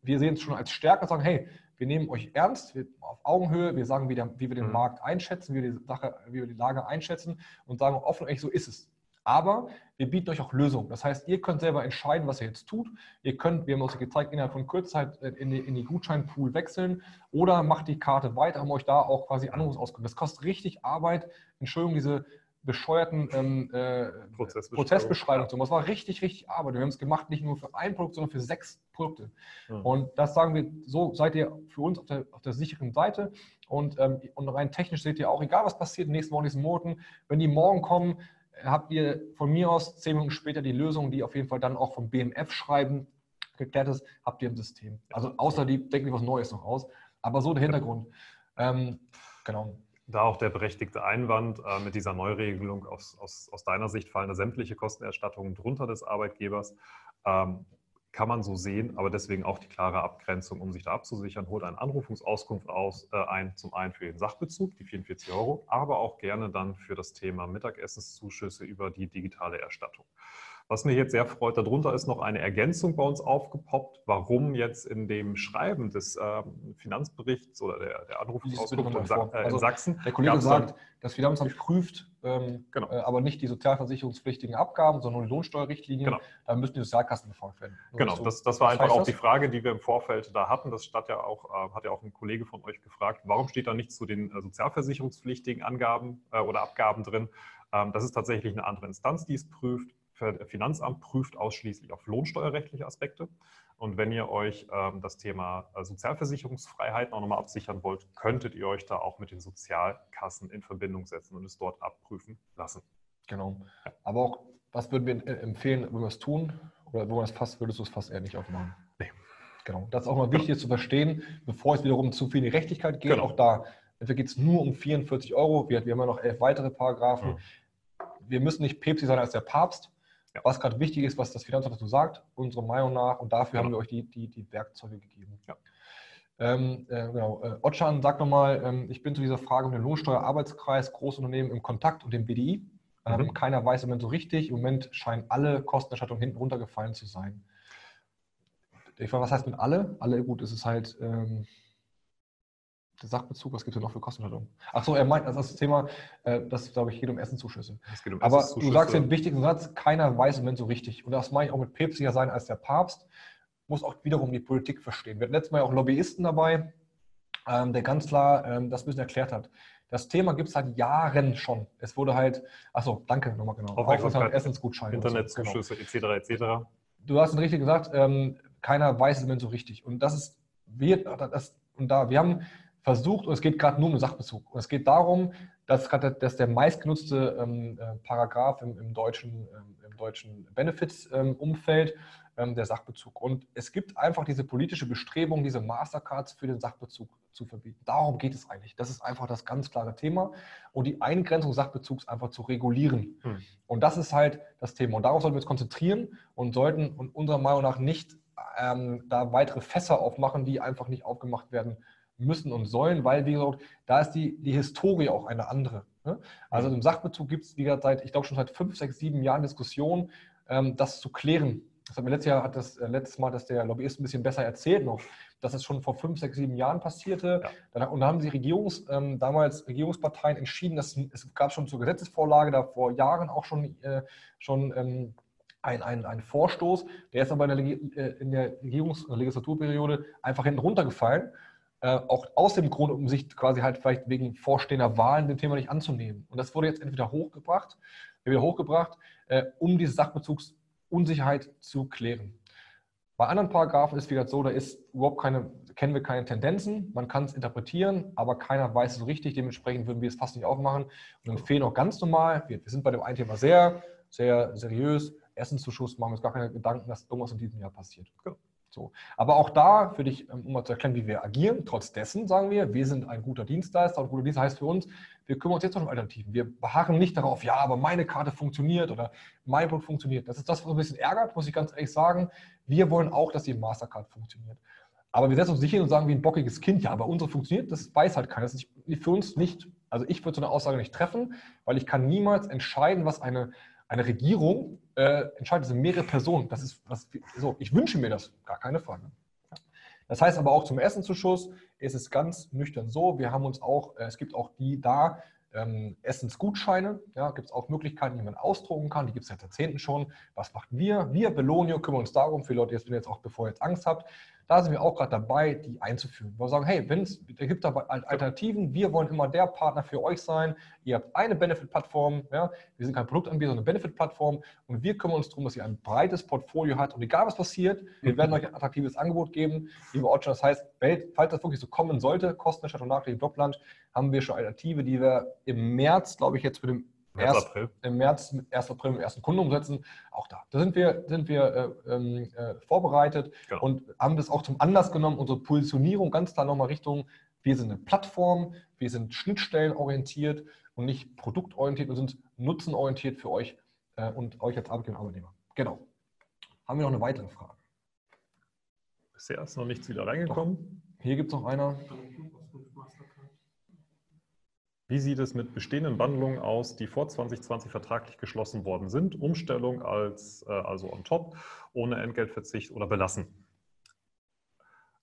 wir sehen es schon als Stärke und sagen, hey, wir nehmen euch ernst, wir, auf Augenhöhe, wir sagen, wie, der, wie wir den mhm. Markt einschätzen, wie wir, die Sache, wie wir die Lage einschätzen und sagen offen, echt, so ist es. Aber wir bieten euch auch Lösungen. Das heißt, ihr könnt selber entscheiden, was ihr jetzt tut. Ihr könnt, wir haben uns gezeigt, innerhalb von Kurzzeit äh, in die, in die Gutscheinpool wechseln oder macht die Karte weiter, haben euch da auch quasi Anrufsauskunft. Das kostet richtig Arbeit. Entschuldigung, diese bescheuerten ähm, äh, Prozessbeschreibung. Prozessbeschreibungen. Das war richtig, richtig Arbeit. Wir haben es gemacht, nicht nur für ein Produkt, sondern für sechs Produkte. Mhm. Und das sagen wir, so seid ihr für uns auf der, auf der sicheren Seite. Und, ähm, und rein technisch seht ihr auch, egal was passiert nächsten Wochen, diesen Monaten, wenn die morgen kommen, habt ihr von mir aus zehn Minuten später die Lösung, die auf jeden Fall dann auch vom BMF schreiben geklärt ist, habt ihr im System. Also außer die denken sich was Neues noch aus. Aber so der Hintergrund. Ähm, genau. Da auch der berechtigte Einwand äh, mit dieser Neuregelung aus, aus, aus deiner Sicht fallen da sämtliche Kostenerstattungen drunter des Arbeitgebers. Ähm, kann man so sehen, aber deswegen auch die klare Abgrenzung, um sich da abzusichern, holt eine Anrufungsauskunft aus, äh, ein, zum einen für den Sachbezug, die 44 Euro, aber auch gerne dann für das Thema Mittagessenszuschüsse über die digitale Erstattung. Was mich jetzt sehr freut, darunter ist noch eine Ergänzung bei uns aufgepoppt, warum jetzt in dem Schreiben des ähm, Finanzberichts oder der, der Anrufungsauskunft in, Sa äh, also Sachsen. Der Kollege sagt, das Finanzamt prüft ähm, genau. äh, aber nicht die sozialversicherungspflichtigen Abgaben, sondern die Lohnsteuerrichtlinien. Genau. Da müssen die Sozialkassen befolgt werden. Genau, das, das war einfach auch das? die Frage, die wir im Vorfeld da hatten. Das ja auch, äh, hat ja auch ein Kollege von euch gefragt, warum steht da nichts zu den äh, sozialversicherungspflichtigen Angaben äh, oder Abgaben drin? Ähm, das ist tatsächlich eine andere Instanz, die es prüft. Finanzamt prüft ausschließlich auf lohnsteuerrechtliche Aspekte. Und wenn ihr euch ähm, das Thema äh, Sozialversicherungsfreiheit auch nochmal absichern wollt, könntet ihr euch da auch mit den Sozialkassen in Verbindung setzen und es dort abprüfen lassen. Genau. Aber auch, was würden wir äh, empfehlen, wo wir es tun? Oder wo man es fast, würdest du es fast eher nicht aufmachen? Nee. Genau. Das ist auch mal wichtig genau. zu verstehen, bevor es wiederum zu viel in die Rechtigkeit geht. Genau. Auch da, geht es nur um 44 Euro. Wir, wir haben ja noch elf weitere Paragraphen. Mhm. Wir müssen nicht Päpste sein als der Papst. Was gerade wichtig ist, was das Finanzamt dazu sagt, unserer Meinung nach. Und dafür genau. haben wir euch die, die, die Werkzeuge gegeben. Ähm, äh, genau. Äh, Otschan, sag nochmal, ähm, ich bin zu dieser Frage um den Lohnsteuerarbeitskreis, Großunternehmen im Kontakt und dem BDI. Ähm, mhm. Keiner weiß im Moment so richtig. Im Moment scheinen alle Kostenerstattungen hinten runtergefallen zu sein. Ich weiß, was heißt mit alle? Alle, gut, es ist halt ähm, Sachbezug, was gibt es noch für Kostenerstattung? Achso, er meint, das ist das Thema, äh, das glaube ich geht um Essenzuschüsse. Es geht um Aber du sagst den wichtigen Satz, keiner weiß im Moment so richtig. Und das mache ich auch mit päpstlicher sein als der Papst, muss auch wiederum die Politik verstehen. Wir hatten letztes Mal auch Lobbyisten dabei, ähm, der ganz klar ähm, das ein bisschen erklärt hat. Das Thema gibt es seit Jahren schon. Es wurde halt, achso, danke nochmal genau. Aufmerksamkeit, Essensgutscheine. Internetzuschüsse genau. etc. etc. Du hast es richtig gesagt, ähm, keiner weiß es mehr so richtig. Und das ist, wir, das, und da, wir haben versucht, und es geht gerade nur um den Sachbezug. Und es geht darum, dass, dass der meistgenutzte ähm, äh, Paragraph im, im deutschen, ähm, im deutschen Benefits-Umfeld ähm, ähm, der Sachbezug. Und es gibt einfach diese politische Bestrebung, diese Mastercards für den Sachbezug zu verbieten. Darum geht es eigentlich. Das ist einfach das ganz klare Thema. Und die Eingrenzung des Sachbezugs einfach zu regulieren. Hm. Und das ist halt das Thema. Und darauf sollten wir uns konzentrieren und sollten und unserer Meinung nach nicht ähm, da weitere Fässer aufmachen, die einfach nicht aufgemacht werden müssen und sollen, weil, wie gesagt, da ist die, die Historie auch eine andere. Ne? Also hm. im Sachbezug gibt es, wie gesagt, seit, ich glaube schon seit fünf, sechs, sieben Jahren Diskussionen, ähm, das zu klären das hat mir letztes Jahr, hat das äh, letztes Mal, dass der Lobbyist ein bisschen besser erzählt noch, dass es schon vor fünf, sechs, sieben Jahren passierte. Ja. Und da haben die Regierungs, ähm, damals Regierungsparteien entschieden, dass es gab schon zur Gesetzesvorlage da vor Jahren auch schon, äh, schon ähm, ein, ein, ein Vorstoß, der ist aber in der, äh, in der Regierungslegislaturperiode einfach hinten runtergefallen. Äh, auch aus dem Grund, um sich quasi halt vielleicht wegen vorstehender Wahlen dem Thema nicht anzunehmen. Und das wurde jetzt entweder hochgebracht, wieder hochgebracht, äh, um dieses Sachbezugs Unsicherheit zu klären. Bei anderen Paragraphen ist wieder so, da ist überhaupt keine, kennen wir keine Tendenzen, man kann es interpretieren, aber keiner weiß es so richtig, dementsprechend würden wir es fast nicht aufmachen und empfehlen auch ganz normal, wir, wir sind bei dem einen Thema sehr, sehr seriös, Essenszuschuss, machen wir uns gar keine Gedanken, dass irgendwas in diesem Jahr passiert. Genau. So. Aber auch da, für dich, um mal zu erklären, wie wir agieren, trotz dessen sagen wir, wir sind ein guter Dienstleister und guter Dienstleister heißt für uns, wir kümmern uns jetzt um Alternativen. Wir beharren nicht darauf, ja, aber meine Karte funktioniert oder mein Produkt funktioniert. Das ist das, was uns ein bisschen ärgert, muss ich ganz ehrlich sagen. Wir wollen auch, dass die Mastercard funktioniert. Aber wir setzen uns nicht hin und sagen wie ein bockiges Kind, ja, aber unsere funktioniert, das weiß halt keiner. Das ist für uns nicht, also ich würde so eine Aussage nicht treffen, weil ich kann niemals entscheiden, was eine, eine Regierung äh, entscheidet. Sind mehrere Personen. Das ist was, so, ich wünsche mir das, gar keine Frage. Das heißt aber auch zum Essenzuschuss ist es ganz nüchtern so, wir haben uns auch, äh, es gibt auch die da, ähm, Essensgutscheine, ja, gibt es auch Möglichkeiten, die man ausdrucken kann, die gibt es seit Jahrzehnten schon. Was machen wir? Wir, Belonio, kümmern uns darum, für Leute, jetzt, wenn ihr jetzt auch, bevor ihr jetzt Angst habt, da sind wir auch gerade dabei, die einzuführen. Wir sagen, hey, wenn es gibt da Alternativen, wir wollen immer der Partner für euch sein. Ihr habt eine Benefit-Plattform, ja, wir sind kein Produktanbieter, sondern eine Benefit-Plattform und wir kümmern uns darum, dass ihr ein breites Portfolio habt und egal was passiert, wir werden euch ein attraktives Angebot geben, liebe Ortschan. Das heißt, falls das wirklich so kommen sollte, Kostenerstattung nach dem Blockland, haben wir schon Alternative, die wir im März, glaube ich, jetzt mit dem März, erst, April. Im März, 1. April mit dem ersten Kunden umsetzen. Auch da. Da sind wir, sind wir äh, ähm, äh, vorbereitet genau. und haben das auch zum Anlass genommen, unsere Positionierung ganz klar nochmal Richtung, wir sind eine Plattform, wir sind schnittstellenorientiert und nicht produktorientiert, wir sind nutzenorientiert für euch äh, und euch als Arbeitgeber und Arbeitnehmer. Genau. Haben wir noch eine weitere Frage? Bisher ist noch nichts wieder reingekommen. Doch. Hier gibt es noch einer. Wie sieht es mit bestehenden Bundlungen aus, die vor 2020 vertraglich geschlossen worden sind? Umstellung als äh, also on top, ohne Entgeltverzicht oder belassen?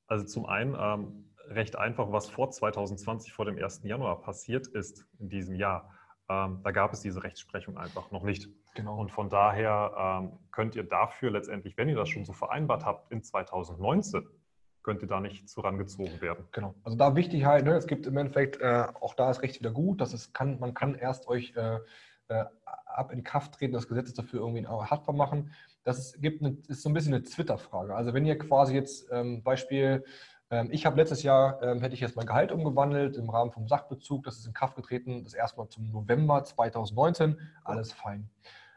Also zum einen ähm, recht einfach, was vor 2020, vor dem 1. Januar passiert ist in diesem Jahr. Ähm, da gab es diese Rechtsprechung einfach noch nicht. Genau. Und von daher ähm, könnt ihr dafür letztendlich, wenn ihr das schon so vereinbart habt, in 2019 könnte da nicht zu rangezogen werden. Genau. Also da wichtig halt, ne, es gibt im Endeffekt, äh, auch da ist Recht wieder gut, dass es kann, man kann erst euch äh, äh, ab in Kraft treten, das Gesetz dafür irgendwie haftbar machen. das ist, gibt eine, ist so ein bisschen eine Twitter-Frage. Also wenn ihr quasi jetzt ähm, Beispiel, ähm, ich habe letztes Jahr, ähm, hätte ich jetzt mein Gehalt umgewandelt im Rahmen vom Sachbezug, das ist in Kraft getreten, das erstmal zum November 2019, alles fein.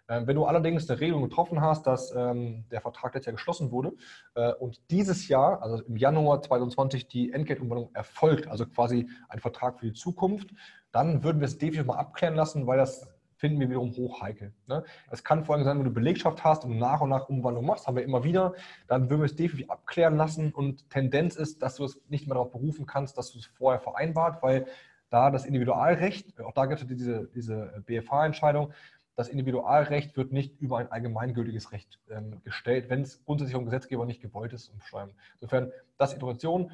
Ähm, wenn du allerdings eine Regelung getroffen hast, dass ähm, der Vertrag letztes Jahr geschlossen wurde äh, und dieses Jahr, also im Januar 2020, die Entgeltumwandlung erfolgt, also quasi ein Vertrag für die Zukunft, dann würden wir es definitiv mal abklären lassen, weil das finden wir wiederum hoch heikel. Ne? Es kann vor allem sein, wenn du Belegschaft hast und nach und nach Umwandlung machst, haben wir immer wieder, dann würden wir es definitiv abklären lassen und Tendenz ist, dass du es nicht mehr darauf berufen kannst, dass du es vorher vereinbart, weil da das Individualrecht, auch da gibt es diese, diese BFH-Entscheidung, das Individualrecht wird nicht über ein allgemeingültiges Recht ähm, gestellt, wenn es grundsätzlich vom Gesetzgeber nicht gewollt ist, umschreiben. Insofern, das Situation,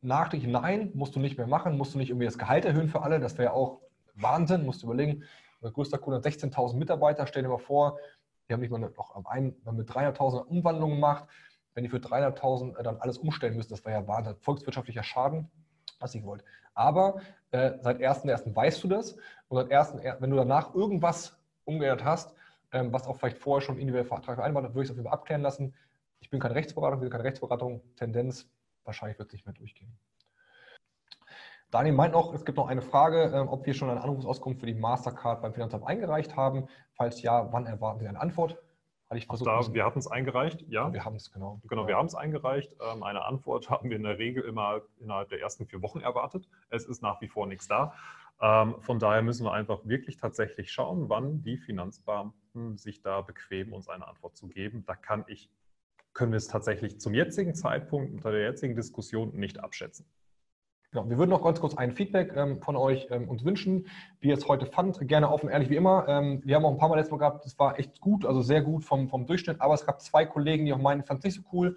nachträglich nein, musst du nicht mehr machen, musst du nicht irgendwie das Gehalt erhöhen für alle, das wäre auch Wahnsinn, musst du überlegen. Unser größter Kunde hat 16.000 Mitarbeiter, stell dir mal vor, die haben nicht mal noch am einen mit 300.000 Umwandlungen gemacht. Wenn die für 300.000 dann alles umstellen müssen, das wäre ja Wahnsinn, volkswirtschaftlicher Schaden was ich wollte. Aber äh, seit 1.1. weißt du das und seit 1. wenn du danach irgendwas umgeändert hast, ähm, was auch vielleicht vorher schon individuell Vertrag vereinbart hat, würde ich es auf jeden Fall abklären lassen. Ich bin keine Rechtsberatung, will keine Rechtsberatung. Tendenz, wahrscheinlich wird es nicht mehr durchgehen. Daniel meint noch, es gibt noch eine Frage, ähm, ob wir schon eine Anrufsauskunft für die Mastercard beim Finanzamt eingereicht haben. Falls ja, wann erwarten Sie eine Antwort? Hatte ich versucht, da, wir hatten es eingereicht, ja. Wir haben es, genau. Genau, wir haben es eingereicht. Ähm, eine Antwort haben wir in der Regel immer innerhalb der ersten vier Wochen erwartet. Es ist nach wie vor nichts da. Ähm, von daher müssen wir einfach wirklich tatsächlich schauen, wann die Finanzbeamten sich da bequemen, uns eine Antwort zu geben. Da kann ich, können wir es tatsächlich zum jetzigen Zeitpunkt unter der jetzigen Diskussion nicht abschätzen. Genau, wir würden noch ganz kurz ein Feedback ähm, von euch ähm, uns wünschen, wie ihr es heute fand. Gerne offen, ehrlich wie immer. Ähm, wir haben auch ein paar Mal letztes Mal gehabt, es war echt gut, also sehr gut vom, vom Durchschnitt, aber es gab zwei Kollegen, die auch meinen, fand es nicht so cool.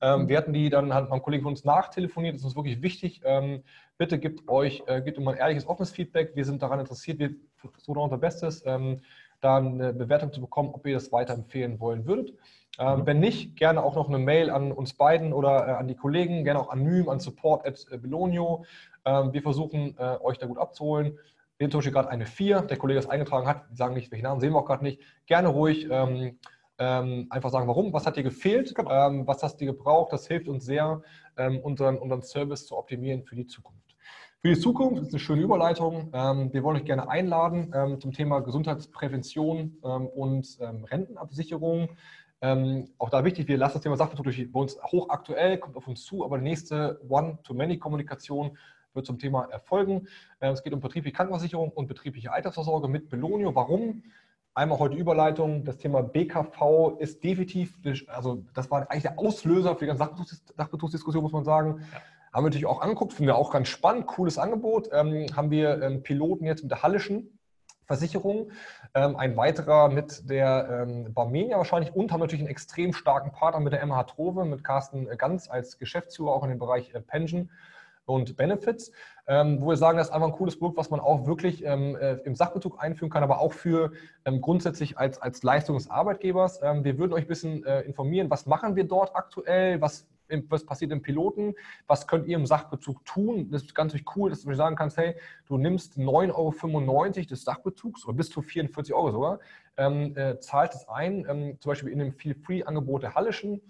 Ähm, wir hatten die dann, hat mein Kollege von uns nachtelefoniert, das ist uns wirklich wichtig. Ähm, bitte gebt euch, äh, gebt immer ein ehrliches, offenes Feedback. Wir sind daran interessiert, wir versuchen unser Bestes, ähm, da eine Bewertung zu bekommen, ob ihr das weiterempfehlen wollen würdet. Ähm, mhm. Wenn nicht, gerne auch noch eine Mail an uns beiden oder äh, an die Kollegen, gerne auch anonym an support at äh, Belonio. Ähm, wir versuchen, äh, euch da gut abzuholen. Wir haben zum Beispiel gerade eine 4, der Kollege das eingetragen hat, die sagen nicht, welchen Namen sehen wir auch gerade nicht. Gerne ruhig ähm, ähm, einfach sagen, warum, was hat dir gefehlt, genau. ähm, was hast du gebraucht, das hilft uns sehr, ähm, unseren, unseren Service zu optimieren für die Zukunft. Für die Zukunft ist eine schöne Überleitung. Ähm, wir wollen euch gerne einladen ähm, zum Thema Gesundheitsprävention ähm, und Rentenabsicherung. auch da wichtig, wir lassen das Thema Sachbezug durch bei uns hochaktuell, kommt auf uns zu, aber die nächste One-to-Many-Kommunikation wird zum Thema erfolgen. es geht um betriebliche Krankenversicherung und betriebliche Altersvorsorge mit Belonio. Warum? Einmal heute Überleitung. Das Thema BKV ist definitiv, also das war eigentlich der Auslöser für die ganze Sachbetrugsdiskussion, muss man sagen. Ja. Haben wir natürlich auch angeguckt, finden wir auch ganz spannend, cooles Angebot. Ähm, haben wir ähm, Piloten jetzt mit der Hallischen Versicherung, ähm, ein weiterer mit der ähm, Barmenia wahrscheinlich und haben natürlich einen extrem starken Partner mit der MH Trove, mit Carsten Ganz als Geschäftsführer auch in dem Bereich äh, Pension und Benefits, ähm, wo wir sagen, das ist einfach ein cooles Produkt, was man auch wirklich ähm, äh, im Sachbezug einführen kann, aber auch für ähm, grundsätzlich als, als Leistung des Arbeitgebers. Ähm, wir würden euch ein bisschen äh, informieren, was machen wir dort aktuell, was, was passiert im Piloten, was könnt ihr im Sachbezug tun. Das ist ganz cool, dass du sagen kannst, hey, du nimmst 9,95 Euro des Sachbezugs oder bis zu 44 Euro sogar, ähm, äh, zahlst es ein, ähm, zum Beispiel in dem Feel-Free-Angebot der Hallischen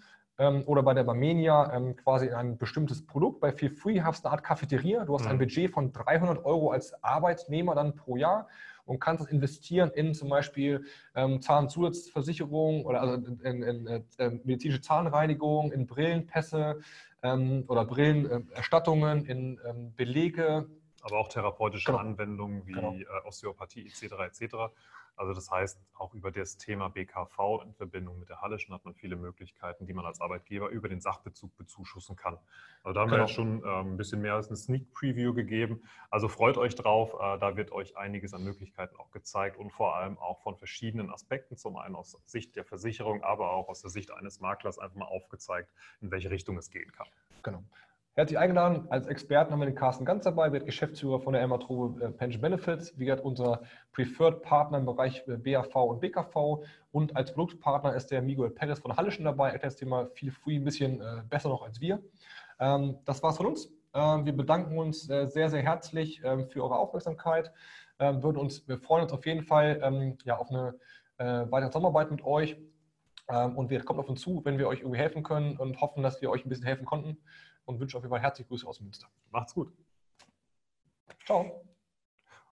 ähm, oder bei der Barmenia ähm, quasi in ein bestimmtes Produkt. Bei Feel Free hast du eine Art Cafeteria. Du hast mhm. ein Budget von 300 Euro als Arbeitnehmer dann pro Jahr und kannst es investieren in zum Beispiel ähm, Zahnzusatzversicherung oder also in, in, in äh, medizinische Zahnreinigung, in Brillenpässe ähm, oder Brillenerstattungen, in ähm, Belege. Aber auch therapeutische genau. Anwendungen wie genau. äh, Osteopathie etc. etc. Also das heißt, auch über das Thema BKV in Verbindung mit der Hallischen hat man viele Möglichkeiten, die man als Arbeitgeber über den Sachbezug bezuschussen kann. Also da haben genau. wir schon ähm, ein bisschen mehr als eine Sneak Preview gegeben. Also freut euch drauf, äh, da wird euch einiges an Möglichkeiten auch gezeigt und vor allem auch von verschiedenen Aspekten, zum einen aus Sicht der Versicherung, aber auch aus der Sicht eines Maklers einfach mal aufgezeigt, in welche Richtung es gehen kann. Genau. Herzlich eingeladen. Als Experten haben wir den Carsten Ganz dabei, wird Geschäftsführer von der Elmatrobe äh, Pension Benefits, wie gesagt, unser Preferred Partner im Bereich äh, BAV und BKV. Und als Produktpartner ist der Miguel Perez von Hallischen dabei. Er erklärt das Thema viel früh ein bisschen äh, besser noch als wir. Ähm, das war's von uns. Ähm, wir bedanken uns sehr, sehr herzlich ähm, für eure Aufmerksamkeit. Wir freuen uns auf jeden Fall auf eine weitere Zusammenarbeit mit euch und wir kommen auf uns zu, wenn wir euch irgendwie helfen können und hoffen, dass wir euch ein bisschen helfen konnten und wünschen auf jeden Fall herzliche Grüße aus Münster. Macht's gut. Ciao.